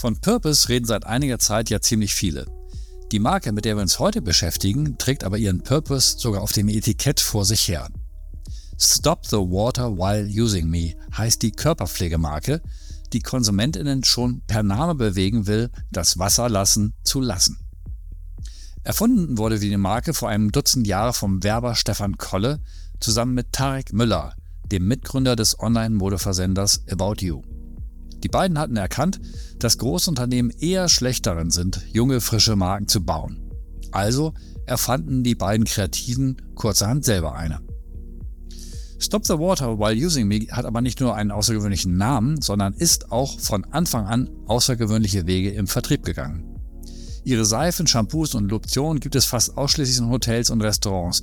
Von Purpose reden seit einiger Zeit ja ziemlich viele. Die Marke, mit der wir uns heute beschäftigen, trägt aber ihren Purpose sogar auf dem Etikett vor sich her. Stop the Water While Using Me heißt die Körperpflegemarke, die Konsumentinnen schon per Name bewegen will, das Wasser lassen zu lassen. Erfunden wurde die Marke vor einem Dutzend Jahre vom Werber Stefan Kolle zusammen mit Tarek Müller, dem Mitgründer des Online-Modeversenders About You. Die beiden hatten erkannt, dass Großunternehmen eher schlecht darin sind, junge, frische Marken zu bauen. Also erfanden die beiden Kreativen kurzerhand selber eine. Stop the Water While Using Me hat aber nicht nur einen außergewöhnlichen Namen, sondern ist auch von Anfang an außergewöhnliche Wege im Vertrieb gegangen. Ihre Seifen, Shampoos und Lotionen gibt es fast ausschließlich in Hotels und Restaurants,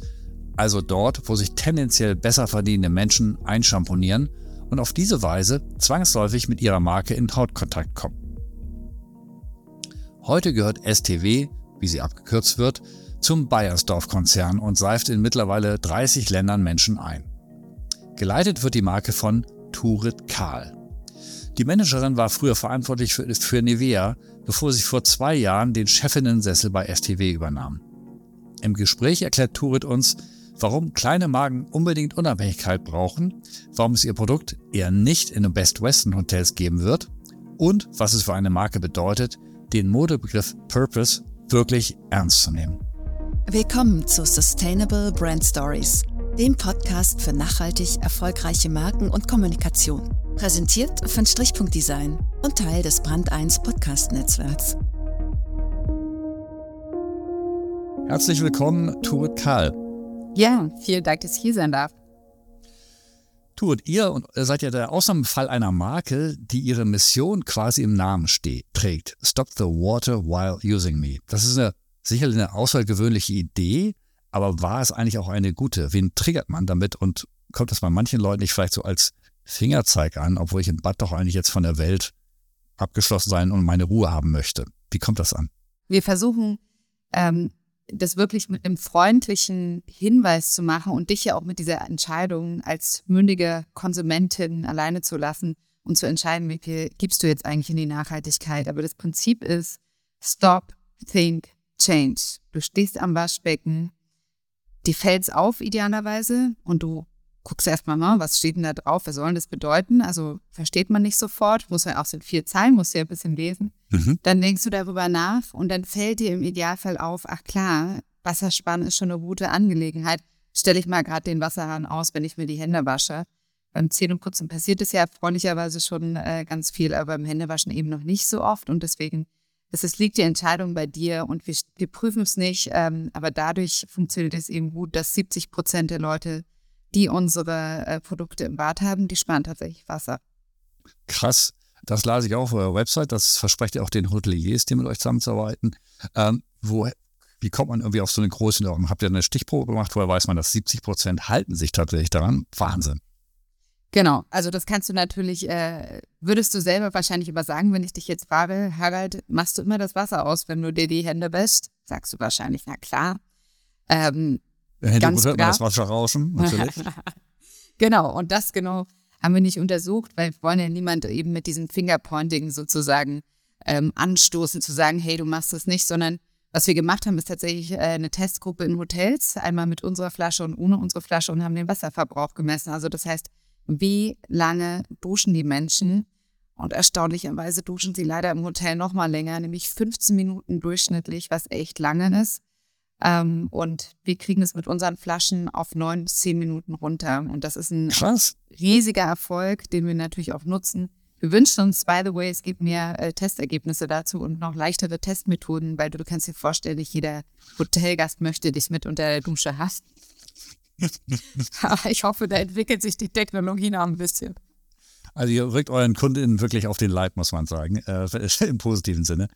also dort, wo sich tendenziell besser verdienende Menschen einschamponieren und auf diese Weise zwangsläufig mit ihrer Marke in Hautkontakt kommen. Heute gehört STW, wie sie abgekürzt wird, zum Bayersdorf-Konzern und seift in mittlerweile 30 Ländern Menschen ein. Geleitet wird die Marke von Turit Kahl. Die Managerin war früher verantwortlich für, für Nivea, bevor sie vor zwei Jahren den Chefinnensessel bei STW übernahm. Im Gespräch erklärt Turit uns, warum kleine Marken unbedingt Unabhängigkeit brauchen, warum es ihr Produkt eher nicht in den Best Western Hotels geben wird und was es für eine Marke bedeutet, den Modebegriff Purpose wirklich ernst zu nehmen. Willkommen zu Sustainable Brand Stories, dem Podcast für nachhaltig erfolgreiche Marken und Kommunikation. Präsentiert von Strichpunkt Design und Teil des Brand 1 Podcast Netzwerks. Herzlich willkommen, Turit Karl. Ja, vielen Dank, dass ich hier sein darf. Tut ihr und seid ja der Ausnahmefall einer Marke, die ihre Mission quasi im Namen steht, trägt. Stop the water while using me. Das ist eine, sicherlich eine außergewöhnliche Idee, aber war es eigentlich auch eine gute? Wen triggert man damit und kommt das bei manchen Leuten nicht vielleicht so als Fingerzeig an, obwohl ich im Bad doch eigentlich jetzt von der Welt abgeschlossen sein und meine Ruhe haben möchte? Wie kommt das an? Wir versuchen ähm, das wirklich mit einem freundlichen Hinweis zu machen und dich ja auch mit dieser Entscheidung als mündige Konsumentin alleine zu lassen und zu entscheiden, wie viel gibst du jetzt eigentlich in die Nachhaltigkeit. Aber das Prinzip ist Stop, Think, Change. Du stehst am Waschbecken, dir fällt's auf idealerweise und du guckst erstmal mal, was steht denn da drauf, was soll denn das bedeuten? Also versteht man nicht sofort, muss ja auch so vier Zeilen, muss ja ein bisschen lesen. Mhm. Dann denkst du darüber nach und dann fällt dir im Idealfall auf, ach klar, Wassersparen ist schon eine gute Angelegenheit. Stelle ich mal gerade den Wasserhahn aus, wenn ich mir die Hände wasche. Beim Zähneputzen passiert es ja erfreulicherweise schon äh, ganz viel, aber beim Händewaschen eben noch nicht so oft und deswegen es, es liegt die Entscheidung bei dir und wir, wir prüfen es nicht, ähm, aber dadurch funktioniert es eben gut, dass 70 Prozent der Leute die unsere äh, Produkte im Bad haben, die sparen tatsächlich Wasser. Krass. Das las ich auch auf eurer Website. Das versprecht ihr auch den Hoteliers, die mit euch zusammenzuarbeiten. Ähm, wo, wie kommt man irgendwie auf so eine große Norm? Habt ihr eine Stichprobe gemacht? Woher weiß man, dass 70 Prozent halten sich tatsächlich daran? Wahnsinn. Genau, also das kannst du natürlich, äh, würdest du selber wahrscheinlich aber sagen, wenn ich dich jetzt frage, Harald, machst du immer das Wasser aus, wenn du dir die Hände wäschst? Sagst du wahrscheinlich, na klar. Ähm, Hintergrund hört man das Wasserrauschen, natürlich. genau, und das genau haben wir nicht untersucht, weil wir wollen ja niemand eben mit diesem Fingerpointing sozusagen ähm, anstoßen, zu sagen, hey, du machst das nicht, sondern was wir gemacht haben, ist tatsächlich äh, eine Testgruppe in Hotels, einmal mit unserer Flasche und ohne unsere Flasche und haben den Wasserverbrauch gemessen. Also das heißt, wie lange duschen die Menschen? Und erstaunlicherweise duschen sie leider im Hotel noch mal länger, nämlich 15 Minuten durchschnittlich, was echt lange ist. Ähm, und wir kriegen es mit unseren Flaschen auf neun bis zehn Minuten runter. Und das ist ein Krass. riesiger Erfolg, den wir natürlich auch nutzen. Wir wünschen uns, by the way, es gibt mehr äh, Testergebnisse dazu und noch leichtere Testmethoden, weil du, du kannst dir vorstellen, nicht jeder Hotelgast möchte dich mit unter der Dusche hassen. ich hoffe, da entwickelt sich die Technologie noch ein bisschen. Also ihr rückt euren Kundinnen wirklich auf den Leib, muss man sagen, äh, im positiven Sinne.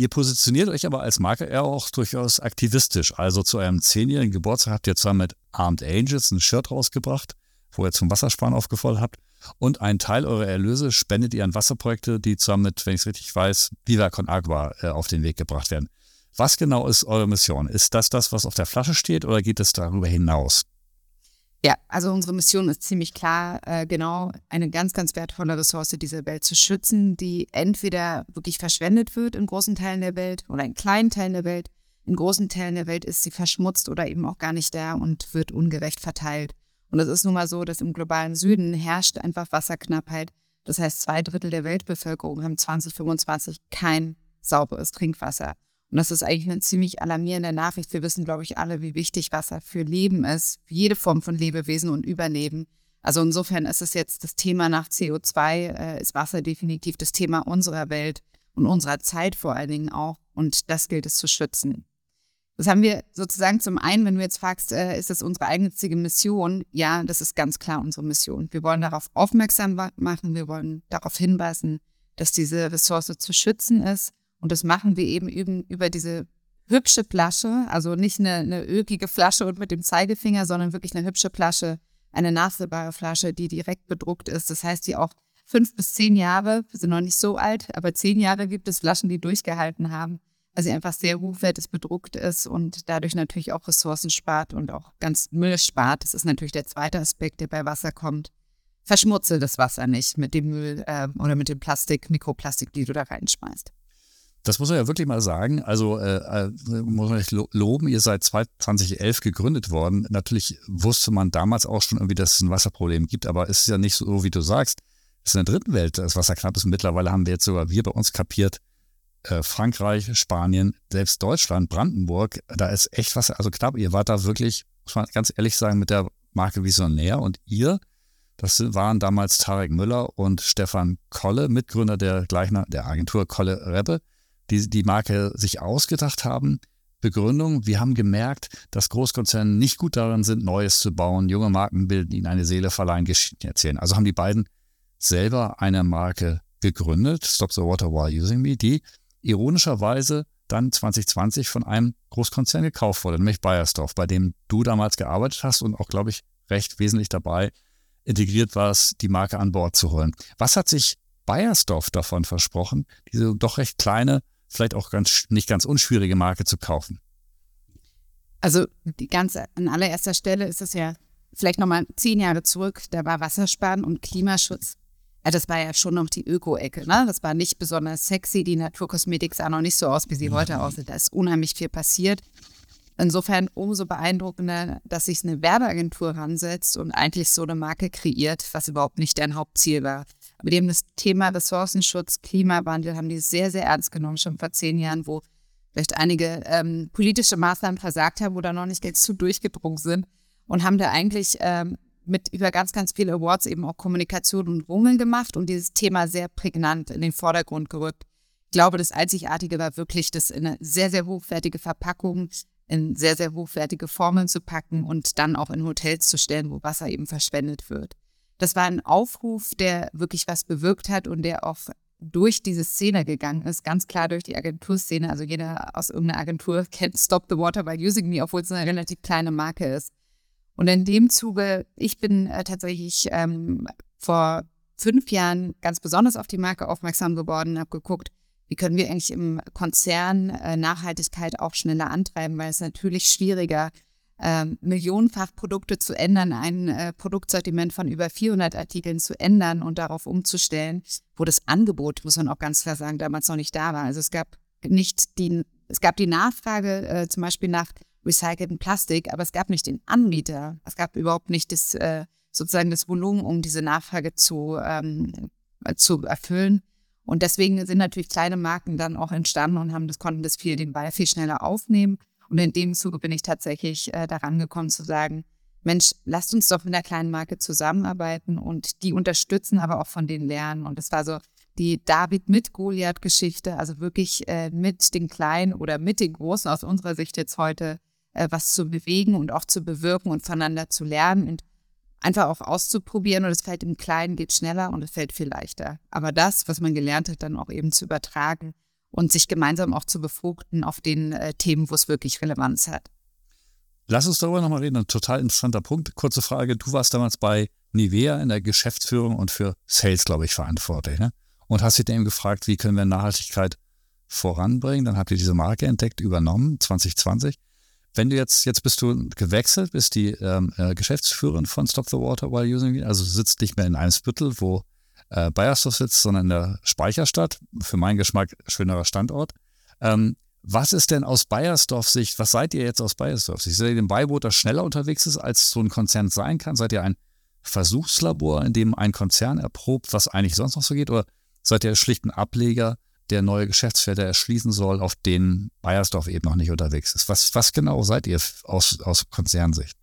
Ihr positioniert euch aber als Marke eher auch durchaus aktivistisch. Also zu eurem zehnjährigen Geburtstag habt ihr zwar mit Armed Angels ein Shirt rausgebracht, wo ihr zum Wassersparen aufgefordert habt. Und einen Teil eurer Erlöse spendet ihr an Wasserprojekte, die zwar mit, wenn ich es richtig weiß, Viva Con Agua äh, auf den Weg gebracht werden. Was genau ist eure Mission? Ist das das, was auf der Flasche steht oder geht es darüber hinaus? Ja, also unsere Mission ist ziemlich klar, äh, genau eine ganz, ganz wertvolle Ressource dieser Welt zu schützen, die entweder wirklich verschwendet wird in großen Teilen der Welt oder in kleinen Teilen der Welt. In großen Teilen der Welt ist sie verschmutzt oder eben auch gar nicht da und wird ungerecht verteilt. Und es ist nun mal so, dass im globalen Süden herrscht einfach Wasserknappheit. Das heißt, zwei Drittel der Weltbevölkerung haben 2025 kein sauberes Trinkwasser. Und das ist eigentlich eine ziemlich alarmierende Nachricht. Wir wissen, glaube ich, alle, wie wichtig Wasser für Leben ist, für jede Form von Lebewesen und Überleben. Also insofern ist es jetzt das Thema nach CO2, äh, ist Wasser definitiv das Thema unserer Welt und unserer Zeit vor allen Dingen auch. Und das gilt es zu schützen. Das haben wir sozusagen zum einen, wenn du jetzt fragst, äh, ist das unsere eigennützige Mission? Ja, das ist ganz klar unsere Mission. Wir wollen darauf aufmerksam machen, wir wollen darauf hinweisen, dass diese Ressource zu schützen ist und das machen wir eben über diese hübsche Flasche, also nicht eine, eine ökige Flasche und mit dem Zeigefinger, sondern wirklich eine hübsche Flasche, eine nachfüllbare Flasche, die direkt bedruckt ist. Das heißt, die auch fünf bis zehn Jahre, wir sind noch nicht so alt, aber zehn Jahre gibt es Flaschen, die durchgehalten haben, weil sie einfach sehr hochwertig bedruckt ist und dadurch natürlich auch Ressourcen spart und auch ganz Müll spart. Das ist natürlich der zweite Aspekt, der bei Wasser kommt. Verschmutze das Wasser nicht mit dem Müll äh, oder mit dem Plastik, Mikroplastik, die du da reinschmeißt. Das muss man ja wirklich mal sagen. Also äh, äh muss man euch loben, ihr seid 2011 gegründet worden. Natürlich wusste man damals auch schon irgendwie, dass es ein Wasserproblem gibt, aber es ist ja nicht so, wie du sagst. Es ist in der dritten Welt, das Wasser knapp ist. Mittlerweile haben wir jetzt sogar wir bei uns kapiert, äh, Frankreich, Spanien, selbst Deutschland, Brandenburg, da ist echt Wasser, also knapp. Ihr wart da wirklich, muss man ganz ehrlich sagen, mit der Marke Visionär und ihr das waren damals Tarek Müller und Stefan Kolle, Mitgründer der gleichen, der Agentur Kolle Rebbe die die Marke sich ausgedacht haben. Begründung, wir haben gemerkt, dass Großkonzerne nicht gut darin sind, Neues zu bauen. Junge Marken bilden, ihnen eine Seele verleihen, Geschichten erzählen. Also haben die beiden selber eine Marke gegründet, Stop the Water While Using Me, die ironischerweise dann 2020 von einem Großkonzern gekauft wurde, nämlich Bayersdorf, bei dem du damals gearbeitet hast und auch, glaube ich, recht wesentlich dabei integriert warst, die Marke an Bord zu holen. Was hat sich Bayersdorf davon versprochen, diese doch recht kleine vielleicht auch ganz, nicht ganz unschwierige Marke zu kaufen? Also die ganze, an allererster Stelle ist es ja vielleicht nochmal zehn Jahre zurück, da war Wassersparen und Klimaschutz. Ja, das war ja schon noch die Öko-Ecke, ne? Das war nicht besonders sexy. Die Naturkosmetik sah noch nicht so aus, wie sie heute aussieht. Da ist unheimlich viel passiert. Insofern umso beeindruckender, dass sich eine Werbeagentur ransetzt und eigentlich so eine Marke kreiert, was überhaupt nicht deren Hauptziel war. Aber die das Thema Ressourcenschutz, Klimawandel, haben die sehr, sehr ernst genommen, schon vor zehn Jahren, wo vielleicht einige ähm, politische Maßnahmen versagt haben oder noch nicht ganz zu durchgedrungen sind und haben da eigentlich ähm, mit über ganz, ganz viele Awards eben auch Kommunikation und Rummeln gemacht und dieses Thema sehr prägnant in den Vordergrund gerückt. Ich glaube, das Einzigartige war wirklich, das in eine sehr, sehr hochwertige Verpackung, in sehr, sehr hochwertige Formeln zu packen und dann auch in Hotels zu stellen, wo Wasser eben verschwendet wird. Das war ein Aufruf, der wirklich was bewirkt hat und der auch durch diese Szene gegangen ist, ganz klar durch die Agenturszene. Also jeder aus irgendeiner Agentur kennt Stop the Water by Using Me, obwohl es eine relativ kleine Marke ist. Und in dem Zuge, ich bin äh, tatsächlich ähm, vor fünf Jahren ganz besonders auf die Marke aufmerksam geworden, habe geguckt, wie können wir eigentlich im Konzern äh, Nachhaltigkeit auch schneller antreiben, weil es natürlich schwieriger ist ähm, millionenfach Produkte zu ändern, ein äh, Produktsortiment von über 400 Artikeln zu ändern und darauf umzustellen, wo das Angebot, muss man auch ganz klar sagen, damals noch nicht da war. Also es gab nicht die, es gab die Nachfrage äh, zum Beispiel nach recyceltem Plastik, aber es gab nicht den Anbieter. Es gab überhaupt nicht das, äh, sozusagen das Volumen, um diese Nachfrage zu, ähm, zu erfüllen. Und deswegen sind natürlich kleine Marken dann auch entstanden und haben das, konnten das viel, den Ball viel schneller aufnehmen. Und in dem Zuge bin ich tatsächlich äh, daran gekommen zu sagen, Mensch, lasst uns doch mit einer kleinen Marke zusammenarbeiten und die unterstützen, aber auch von denen lernen. Und das war so die David mit Goliath-Geschichte, also wirklich äh, mit den Kleinen oder mit den Großen aus unserer Sicht jetzt heute äh, was zu bewegen und auch zu bewirken und voneinander zu lernen und einfach auch auszuprobieren. Und es fällt im Kleinen geht schneller und es fällt viel leichter. Aber das, was man gelernt hat, dann auch eben zu übertragen und sich gemeinsam auch zu befruchten auf den äh, Themen, wo es wirklich Relevanz hat. Lass uns darüber nochmal reden. Ein total interessanter Punkt. Kurze Frage. Du warst damals bei Nivea in der Geschäftsführung und für Sales, glaube ich, verantwortlich. Ne? Und hast dich dann eben gefragt, wie können wir Nachhaltigkeit voranbringen? Dann habt ihr diese Marke entdeckt, übernommen, 2020. Wenn du jetzt, jetzt bist du gewechselt, bist die ähm, äh, Geschäftsführerin von Stop the Water While Using also sitzt nicht mehr in einem Viertel, wo äh, Bayersdorf sitzt, sondern in der Speicherstadt. Für meinen Geschmack schönerer Standort. Ähm, was ist denn aus Bayersdorf Sicht, was seid ihr jetzt aus Bayersdorf Sicht? Seid ihr dem Beiboot, das schneller unterwegs ist, als so ein Konzern sein kann? Seid ihr ein Versuchslabor, in dem ein Konzern erprobt, was eigentlich sonst noch so geht? Oder seid ihr schlicht ein Ableger, der neue Geschäftsfelder erschließen soll, auf denen Bayersdorf eben noch nicht unterwegs ist? Was, was genau seid ihr aus, aus Konzernsicht?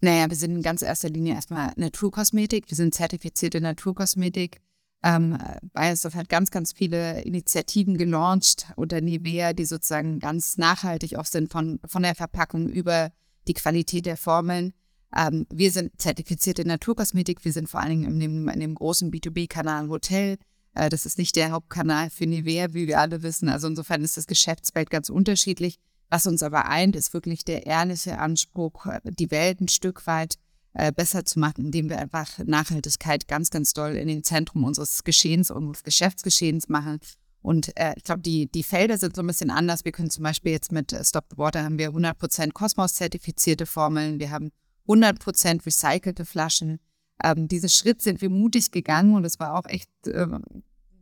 Naja, wir sind in ganz erster Linie erstmal Naturkosmetik. Wir sind zertifizierte Naturkosmetik. Ähm, Bayersdorf hat ganz, ganz viele Initiativen gelauncht unter Nivea, die sozusagen ganz nachhaltig auch sind von, von der Verpackung über die Qualität der Formeln. Ähm, wir sind zertifizierte Naturkosmetik. Wir sind vor allen Dingen in dem, in dem großen B2B-Kanal Hotel. Äh, das ist nicht der Hauptkanal für Nivea, wie wir alle wissen. Also insofern ist das Geschäftsfeld ganz unterschiedlich. Was uns aber eint, ist wirklich der ehrliche Anspruch, die Welt ein Stück weit äh, besser zu machen, indem wir einfach Nachhaltigkeit ganz, ganz doll in den Zentrum unseres Geschehens, unseres Geschäftsgeschehens machen. Und äh, ich glaube, die, die Felder sind so ein bisschen anders. Wir können zum Beispiel jetzt mit äh, Stop the Water haben wir 100% Kosmos-zertifizierte Formeln. Wir haben 100% recycelte Flaschen. Ähm, diesen Schritt sind wir mutig gegangen und es war auch echt äh,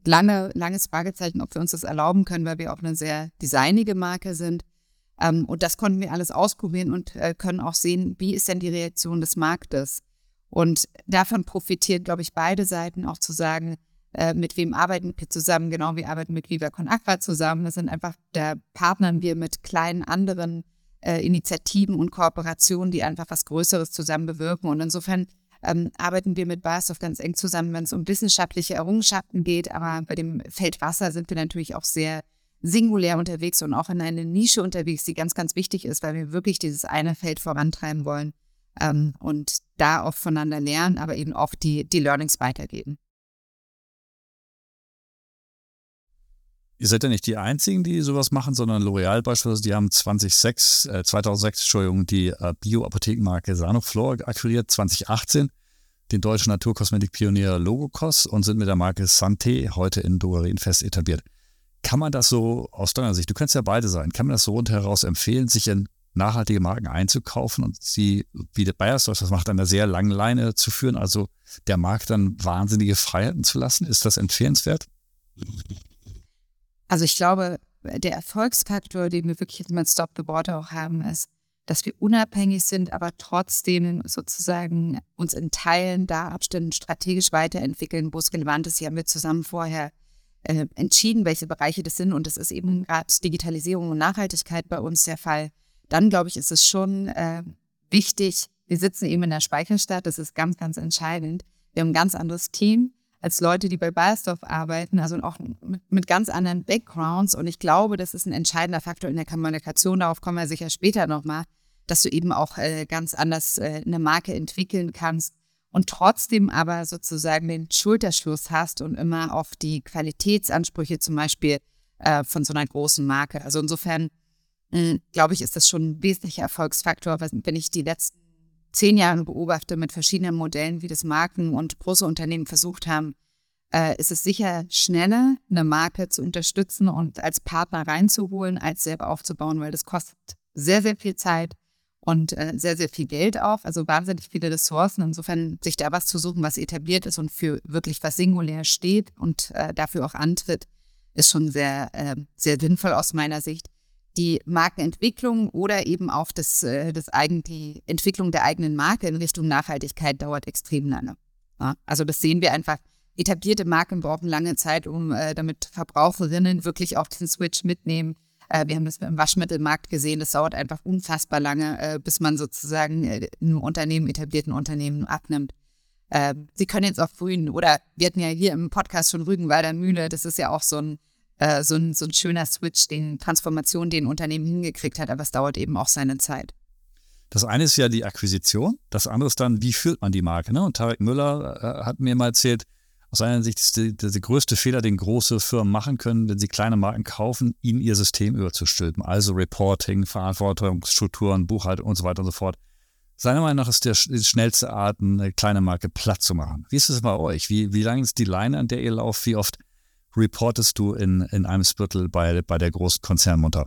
lange, langes Fragezeichen, ob wir uns das erlauben können, weil wir auch eine sehr designige Marke sind. Ähm, und das konnten wir alles ausprobieren und äh, können auch sehen, wie ist denn die Reaktion des Marktes. Und davon profitieren, glaube ich, beide Seiten auch zu sagen, äh, mit wem arbeiten wir zusammen, genau, wir arbeiten mit Viva Con Aqua zusammen. Das sind einfach, da partnern wir mit kleinen anderen äh, Initiativen und Kooperationen, die einfach was Größeres zusammen bewirken. Und insofern ähm, arbeiten wir mit BASF ganz eng zusammen, wenn es um wissenschaftliche Errungenschaften geht. Aber bei dem Feld Wasser sind wir natürlich auch sehr singulär unterwegs und auch in eine Nische unterwegs, die ganz, ganz wichtig ist, weil wir wirklich dieses eine Feld vorantreiben wollen ähm, und da auch voneinander lernen, aber eben auch die, die Learnings weitergeben. Ihr seid ja nicht die Einzigen, die sowas machen, sondern L'Oreal beispielsweise, die haben 2006, äh, 2006 Entschuldigung, die äh, Bio-Apothekenmarke Sanoflor akquiriert, 2018 den deutschen Naturkosmetikpionier Logokos und sind mit der Marke Santé heute in Drogerien fest etabliert. Kann man das so aus deiner Sicht, du kannst ja beide sein, kann man das so rundheraus empfehlen, sich in nachhaltige Marken einzukaufen und sie, wie der Bayersdorf das macht, an einer sehr langen Leine zu führen, also der Markt dann wahnsinnige Freiheiten zu lassen? Ist das empfehlenswert? Also ich glaube, der Erfolgsfaktor, den wir wirklich mit Stop the Border auch haben, ist, dass wir unabhängig sind, aber trotzdem sozusagen uns in Teilen da Abständen strategisch weiterentwickeln, wo es relevant ist. Hier haben wir zusammen vorher äh, entschieden, welche Bereiche das sind. Und das ist eben gerade Digitalisierung und Nachhaltigkeit bei uns der Fall. Dann, glaube ich, ist es schon äh, wichtig, wir sitzen eben in der Speicherstadt, das ist ganz, ganz entscheidend. Wir haben ein ganz anderes Team als Leute, die bei Bayersdorf arbeiten, also auch mit, mit, ganz anderen Backgrounds. Und ich glaube, das ist ein entscheidender Faktor in der Kommunikation. Darauf kommen wir sicher später nochmal, dass du eben auch äh, ganz anders äh, eine Marke entwickeln kannst und trotzdem aber sozusagen den Schulterschluss hast und immer auf die Qualitätsansprüche zum Beispiel äh, von so einer großen Marke. Also insofern äh, glaube ich, ist das schon ein wesentlicher Erfolgsfaktor, wenn ich die letzten zehn Jahre beobachte mit verschiedenen Modellen, wie das Marken und große Unternehmen versucht haben, äh, ist es sicher schneller, eine Marke zu unterstützen und als Partner reinzuholen, als selber aufzubauen, weil das kostet sehr, sehr viel Zeit und äh, sehr, sehr viel Geld auf, also wahnsinnig viele Ressourcen. Insofern sich da was zu suchen, was etabliert ist und für wirklich was singulär steht und äh, dafür auch antritt, ist schon sehr, äh, sehr sinnvoll aus meiner Sicht. Die Markenentwicklung oder eben auch das, äh, das eigen, die Entwicklung der eigenen Marke in Richtung Nachhaltigkeit dauert extrem lange. Ja, also das sehen wir einfach. Etablierte Marken brauchen lange Zeit, um äh, damit Verbraucherinnen wirklich auch den Switch mitnehmen wir haben das im Waschmittelmarkt gesehen. Das dauert einfach unfassbar lange, äh, bis man sozusagen äh, einem Unternehmen, etablierten Unternehmen abnimmt. Ähm, Sie können jetzt auch Grün oder wir hatten ja hier im Podcast schon Rügenwalder Mühle. Das ist ja auch so ein, so ein, so ein schöner Switch, den Transformation, den Unternehmen hingekriegt hat, aber es dauert eben auch seine Zeit. Das eine ist ja die Akquisition, das andere ist dann, wie führt man die Marke. Ne? Und Tarek Müller äh, hat mir mal erzählt, aus seiner Sicht ist der, der größte Fehler, den große Firmen machen können, wenn sie kleine Marken kaufen, ihnen ihr System überzustülpen. Also Reporting, Verantwortungsstrukturen, Buchhaltung und so weiter und so fort. Seiner Meinung nach ist der, die schnellste Art, eine kleine Marke platt zu machen. Wie ist es bei euch? Wie, wie lang ist die Leine, an der ihr lauft? Wie oft reportest du in, in einem Spürtel bei, bei der großen Konzernmutter?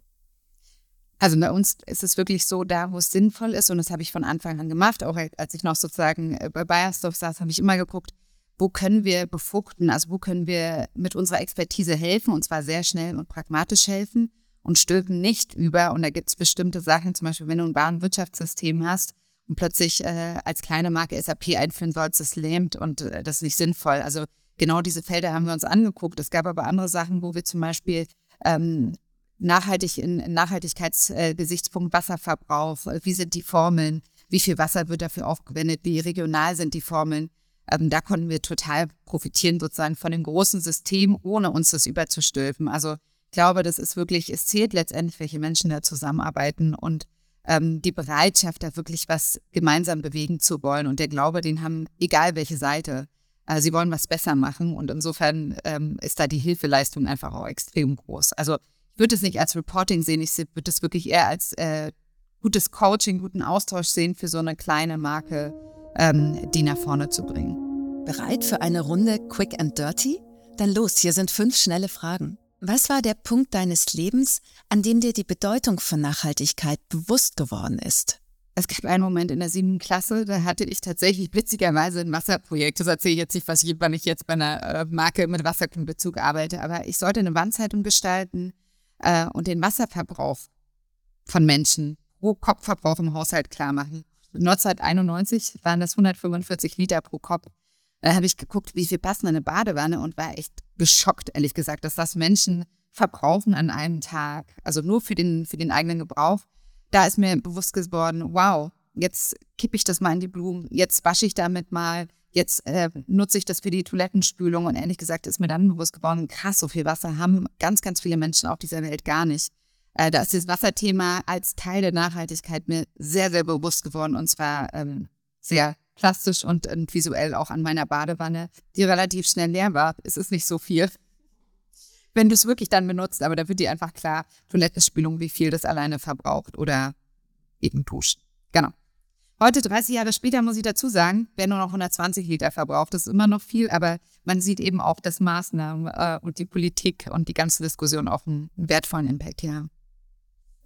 Also bei uns ist es wirklich so, da wo es sinnvoll ist, und das habe ich von Anfang an gemacht, auch als ich noch sozusagen äh, bei Bayersdorf saß, habe ich immer geguckt, wo können wir befruchten, also wo können wir mit unserer Expertise helfen, und zwar sehr schnell und pragmatisch helfen und stülpen nicht über. Und da gibt es bestimmte Sachen, zum Beispiel, wenn du ein Warenwirtschaftssystem hast und plötzlich äh, als kleine Marke SAP einführen sollst, das lähmt und äh, das ist nicht sinnvoll. Also genau diese Felder haben wir uns angeguckt. Es gab aber andere Sachen, wo wir zum Beispiel ähm, nachhaltig in, in Nachhaltigkeitsgesichtspunkt äh, Wasserverbrauch, wie sind die Formeln, wie viel Wasser wird dafür aufgewendet, wie regional sind die Formeln. Ähm, da konnten wir total profitieren sozusagen von dem großen System, ohne uns das überzustülpen. Also ich glaube, das ist wirklich, es zählt letztendlich, welche Menschen da zusammenarbeiten und ähm, die Bereitschaft, da wirklich was gemeinsam bewegen zu wollen. Und der Glaube, den haben, egal welche Seite, äh, sie wollen was besser machen. Und insofern ähm, ist da die Hilfeleistung einfach auch extrem groß. Also ich würde es nicht als Reporting sehen, ich würde es wirklich eher als äh, gutes Coaching, guten Austausch sehen für so eine kleine Marke, ähm, die nach vorne zu bringen. Bereit für eine Runde Quick and Dirty? Dann los, hier sind fünf schnelle Fragen. Was war der Punkt deines Lebens, an dem dir die Bedeutung von Nachhaltigkeit bewusst geworden ist? Es gab einen Moment in der siebten Klasse, da hatte ich tatsächlich witzigerweise ein Wasserprojekt. Das erzähle ich jetzt nicht, was ich, wann ich jetzt bei einer äh, Marke mit Wasserkundbezug arbeite, aber ich sollte eine Wandzeitung gestalten äh, und den Wasserverbrauch von Menschen pro Kopfverbrauch im Haushalt klar machen. 1991 waren das 145 Liter pro Kopf. Da habe ich geguckt, wie viel passen in eine Badewanne und war echt geschockt, ehrlich gesagt, dass das Menschen verbrauchen an einem Tag. Also nur für den, für den eigenen Gebrauch. Da ist mir bewusst geworden, wow, jetzt kippe ich das mal in die Blumen, jetzt wasche ich damit mal, jetzt äh, nutze ich das für die Toilettenspülung. Und ehrlich gesagt ist mir dann bewusst geworden, krass, so viel Wasser haben ganz, ganz viele Menschen auf dieser Welt gar nicht. Äh, da ist das Wasserthema als Teil der Nachhaltigkeit mir sehr, sehr bewusst geworden und zwar ähm, sehr plastisch und, und visuell auch an meiner Badewanne, die relativ schnell leer war. Es ist nicht so viel, wenn du es wirklich dann benutzt, aber da wird dir einfach klar, Toilettenspülung, wie viel das alleine verbraucht oder eben duschen. Genau. Heute, 30 Jahre später, muss ich dazu sagen, wer nur noch 120 Liter verbraucht, das ist immer noch viel, aber man sieht eben auch, dass Maßnahmen äh, und die Politik und die ganze Diskussion auch einen wertvollen Impact hier haben.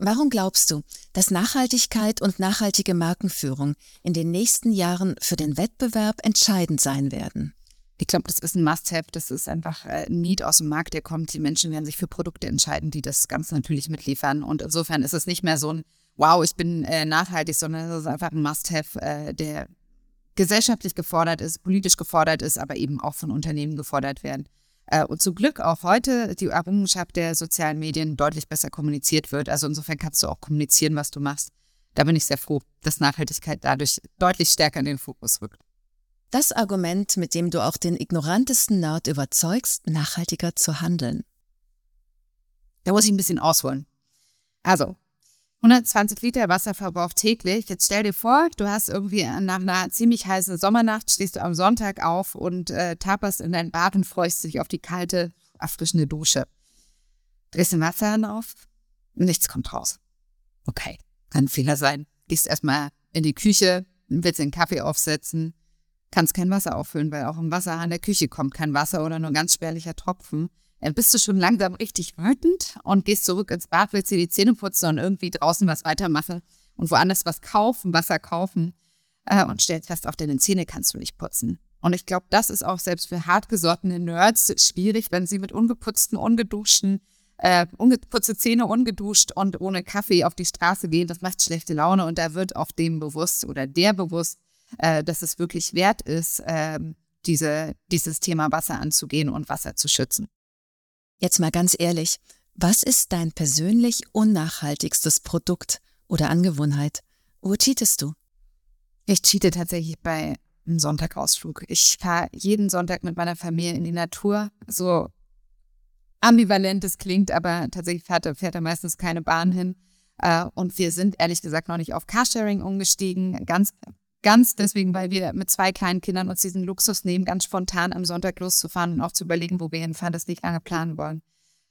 Warum glaubst du, dass Nachhaltigkeit und nachhaltige Markenführung in den nächsten Jahren für den Wettbewerb entscheidend sein werden? Ich glaube, das ist ein Must-Have. Das ist einfach äh, ein Need aus dem Markt, der kommt. Die Menschen werden sich für Produkte entscheiden, die das ganz natürlich mitliefern. Und insofern ist es nicht mehr so ein Wow, ich bin äh, nachhaltig, sondern es ist einfach ein Must-Have, äh, der gesellschaftlich gefordert ist, politisch gefordert ist, aber eben auch von Unternehmen gefordert werden. Äh, und zum Glück auch heute die Errungenschaft der sozialen Medien deutlich besser kommuniziert wird. Also insofern kannst du auch kommunizieren, was du machst. Da bin ich sehr froh, dass Nachhaltigkeit dadurch deutlich stärker in den Fokus rückt. Das Argument, mit dem du auch den ignorantesten Nerd überzeugst, nachhaltiger zu handeln. Da muss ich ein bisschen ausholen. Also, 120 Liter Wasserverbrauch täglich. Jetzt stell dir vor, du hast irgendwie nach einer ziemlich heißen Sommernacht, stehst du am Sonntag auf und äh, taperst in dein Bad und freust dich auf die kalte, erfrischende Dusche. Drehst den Wasserhahn auf, nichts kommt raus. Okay, kann ein Fehler sein. Gehst erstmal in die Küche, willst den Kaffee aufsetzen, kannst kein Wasser auffüllen, weil auch im Wasserhahn der Küche kommt kein Wasser oder nur ganz spärlicher Tropfen. Dann bist du schon langsam richtig wütend und gehst zurück ins Bad, willst dir die Zähne putzen und irgendwie draußen was weitermachen und woanders was kaufen, Wasser kaufen äh, und stellst fest, auf deine Zähne kannst du nicht putzen. Und ich glaube, das ist auch selbst für hartgesottene Nerds schwierig, wenn sie mit ungeputzten, ungeduschten, äh, ungeputzte Zähne ungeduscht und ohne Kaffee auf die Straße gehen. Das macht schlechte Laune und da wird auch dem bewusst oder der bewusst, äh, dass es wirklich wert ist, äh, diese, dieses Thema Wasser anzugehen und Wasser zu schützen. Jetzt mal ganz ehrlich, was ist dein persönlich unnachhaltigstes Produkt oder Angewohnheit? Wo cheatest du? Ich cheate tatsächlich bei einem Sonntagausflug. Ich fahre jeden Sonntag mit meiner Familie in die Natur. So ambivalent es klingt, aber tatsächlich fährt, fährt da meistens keine Bahn hin. Äh, und wir sind ehrlich gesagt noch nicht auf Carsharing umgestiegen. Ganz, ganz deswegen, weil wir mit zwei kleinen Kindern uns diesen Luxus nehmen, ganz spontan am Sonntag loszufahren und auch zu überlegen, wo wir hinfahren, das nicht lange planen wollen.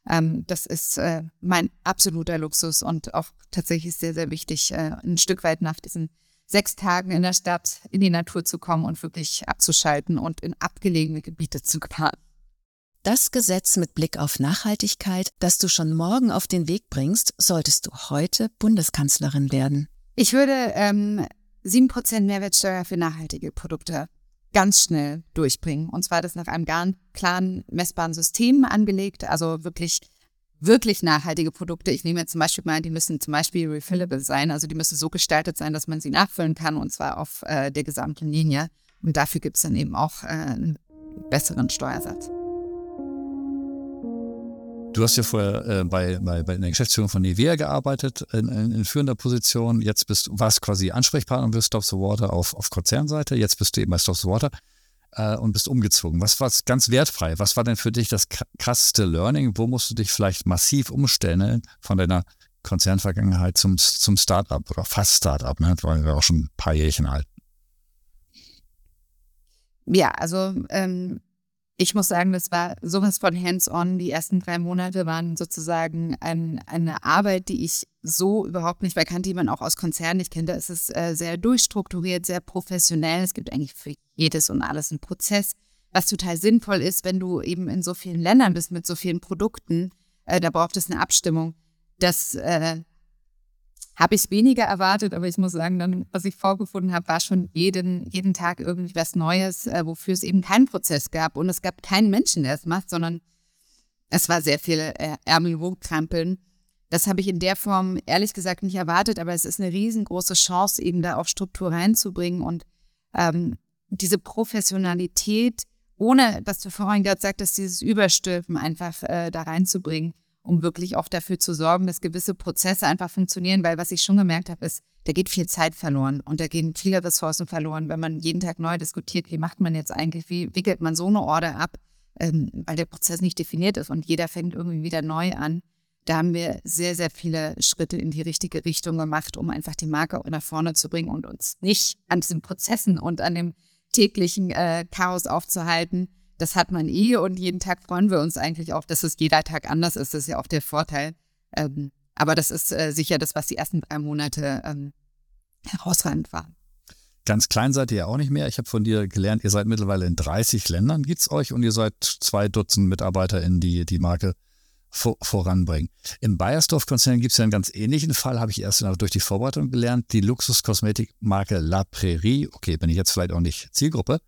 Ähm, das ist äh, mein absoluter Luxus und auch tatsächlich sehr, sehr wichtig, äh, ein Stück weit nach diesen sechs Tagen in der Stadt in die Natur zu kommen und wirklich abzuschalten und in abgelegene Gebiete zu fahren. Das Gesetz mit Blick auf Nachhaltigkeit, das du schon morgen auf den Weg bringst, solltest du heute Bundeskanzlerin werden. Ich würde ähm, 7% Mehrwertsteuer für nachhaltige Produkte ganz schnell durchbringen. Und zwar das nach einem ganz klaren, messbaren System angelegt, also wirklich wirklich nachhaltige Produkte. Ich nehme jetzt zum Beispiel mal, die müssen zum Beispiel refillable sein, also die müssen so gestaltet sein, dass man sie nachfüllen kann und zwar auf äh, der gesamten Linie. Und dafür gibt es dann eben auch äh, einen besseren Steuersatz. Du hast ja vorher äh, bei, bei, bei der Geschäftsführung von Nivea gearbeitet, in, in, in, führender Position. Jetzt bist warst quasi Ansprechpartner für Stop the Water auf, auf Konzernseite. Jetzt bist du eben bei Stop the Water äh, und bist umgezogen. Was war ganz wertfrei? Was war denn für dich das krasseste Learning? Wo musst du dich vielleicht massiv umstellen von deiner Konzernvergangenheit zum, zum Startup oder fast Startup? Ne? Das war ja auch schon ein paar Jährchen alt. Ja, also ähm, ich muss sagen, das war sowas von hands-on. Die ersten drei Monate waren sozusagen ein, eine Arbeit, die ich so überhaupt nicht mehr kannte, die man auch aus Konzernen nicht kennt. Da ist es äh, sehr durchstrukturiert, sehr professionell. Es gibt eigentlich für jedes und alles einen Prozess, was total sinnvoll ist, wenn du eben in so vielen Ländern bist mit so vielen Produkten. Äh, da braucht es eine Abstimmung. Das äh, habe ich weniger erwartet, aber ich muss sagen, dann, was ich vorgefunden habe, war schon jeden, jeden Tag irgendwie was Neues, äh, wofür es eben keinen Prozess gab. Und es gab keinen Menschen, der es macht, sondern es war sehr viel äh, Ärmel hochkrempeln. Das habe ich in der Form ehrlich gesagt nicht erwartet, aber es ist eine riesengroße Chance, eben da auch Struktur reinzubringen und ähm, diese Professionalität, ohne dass du vorhin gerade sagtest, dieses Überstülpen einfach äh, da reinzubringen um wirklich auch dafür zu sorgen, dass gewisse Prozesse einfach funktionieren, weil was ich schon gemerkt habe, ist, da geht viel Zeit verloren und da gehen viele Ressourcen verloren, wenn man jeden Tag neu diskutiert, wie macht man jetzt eigentlich, wie wickelt man so eine Order ab, ähm, weil der Prozess nicht definiert ist und jeder fängt irgendwie wieder neu an. Da haben wir sehr, sehr viele Schritte in die richtige Richtung gemacht, um einfach die Marke nach vorne zu bringen und uns nicht an diesen Prozessen und an dem täglichen äh, Chaos aufzuhalten, das hat man eh und jeden Tag freuen wir uns eigentlich auch, dass es jeder Tag anders ist. Das ist ja auch der Vorteil. Ähm, aber das ist äh, sicher das, was die ersten drei Monate ähm, herausragend waren. Ganz klein seid ihr ja auch nicht mehr. Ich habe von dir gelernt, ihr seid mittlerweile in 30 Ländern, gibt es euch und ihr seid zwei Dutzend MitarbeiterInnen, die die Marke vor, voranbringen. Im Bayersdorf-Konzern gibt es ja einen ganz ähnlichen Fall, habe ich erst durch die Vorbereitung gelernt. Die Luxuskosmetikmarke La Prairie, okay, bin ich jetzt vielleicht auch nicht Zielgruppe,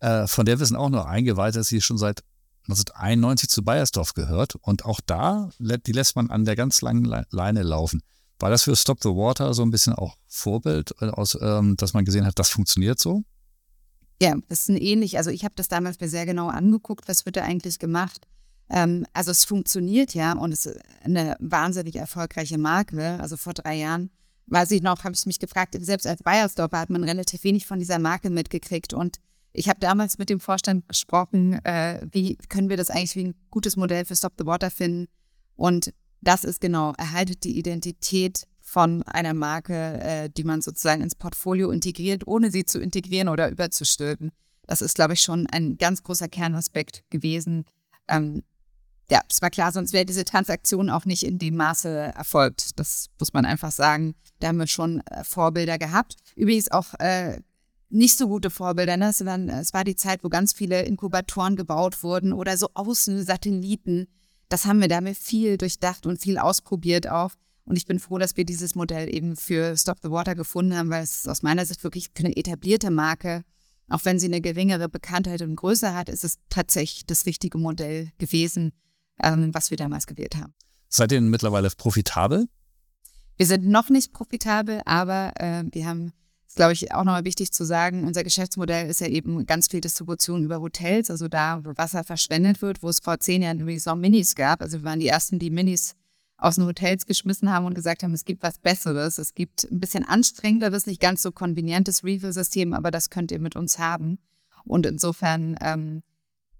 äh, von der wissen auch nur eingeweihte, dass sie schon seit 1991 zu Bayersdorf gehört. Und auch da, die lässt man an der ganz langen Leine laufen. War das für Stop the Water so ein bisschen auch Vorbild, äh, aus, ähm, dass man gesehen hat, das funktioniert so? Ja, das ist ein ähnlich. Also ich habe das damals mir sehr genau angeguckt, was wird da eigentlich gemacht. Ähm, also es funktioniert ja und es ist eine wahnsinnig erfolgreiche Marke. Also vor drei Jahren, weiß ich noch, habe ich mich gefragt, selbst als Bayersdorf hat man relativ wenig von dieser Marke mitgekriegt und ich habe damals mit dem Vorstand gesprochen, äh, wie können wir das eigentlich wie ein gutes Modell für Stop the Water finden. Und das ist genau, erhaltet die Identität von einer Marke, äh, die man sozusagen ins Portfolio integriert, ohne sie zu integrieren oder überzustülpen. Das ist, glaube ich, schon ein ganz großer Kernaspekt gewesen. Ähm, ja, es war klar, sonst wäre diese Transaktion auch nicht in dem Maße erfolgt. Das muss man einfach sagen. Da haben wir schon äh, Vorbilder gehabt. Übrigens auch äh, nicht so gute Vorbilder. Ne? Es, waren, es war die Zeit, wo ganz viele Inkubatoren gebaut wurden oder so Außensatelliten. Das haben wir damit viel durchdacht und viel ausprobiert auch. Und ich bin froh, dass wir dieses Modell eben für Stop the Water gefunden haben, weil es aus meiner Sicht wirklich eine etablierte Marke, auch wenn sie eine geringere Bekanntheit und Größe hat, ist es tatsächlich das richtige Modell gewesen, ähm, was wir damals gewählt haben. Seid ihr mittlerweile profitabel? Wir sind noch nicht profitabel, aber äh, wir haben ist, glaube ich, auch nochmal wichtig zu sagen, unser Geschäftsmodell ist ja eben ganz viel Distribution über Hotels, also da, wo Wasser verschwendet wird, wo es vor zehn Jahren übrigens noch Minis gab. Also wir waren die Ersten, die Minis aus den Hotels geschmissen haben und gesagt haben, es gibt was Besseres. Es gibt ein bisschen anstrengenderes, nicht ganz so konvenientes Refill-System, aber das könnt ihr mit uns haben. Und insofern ähm,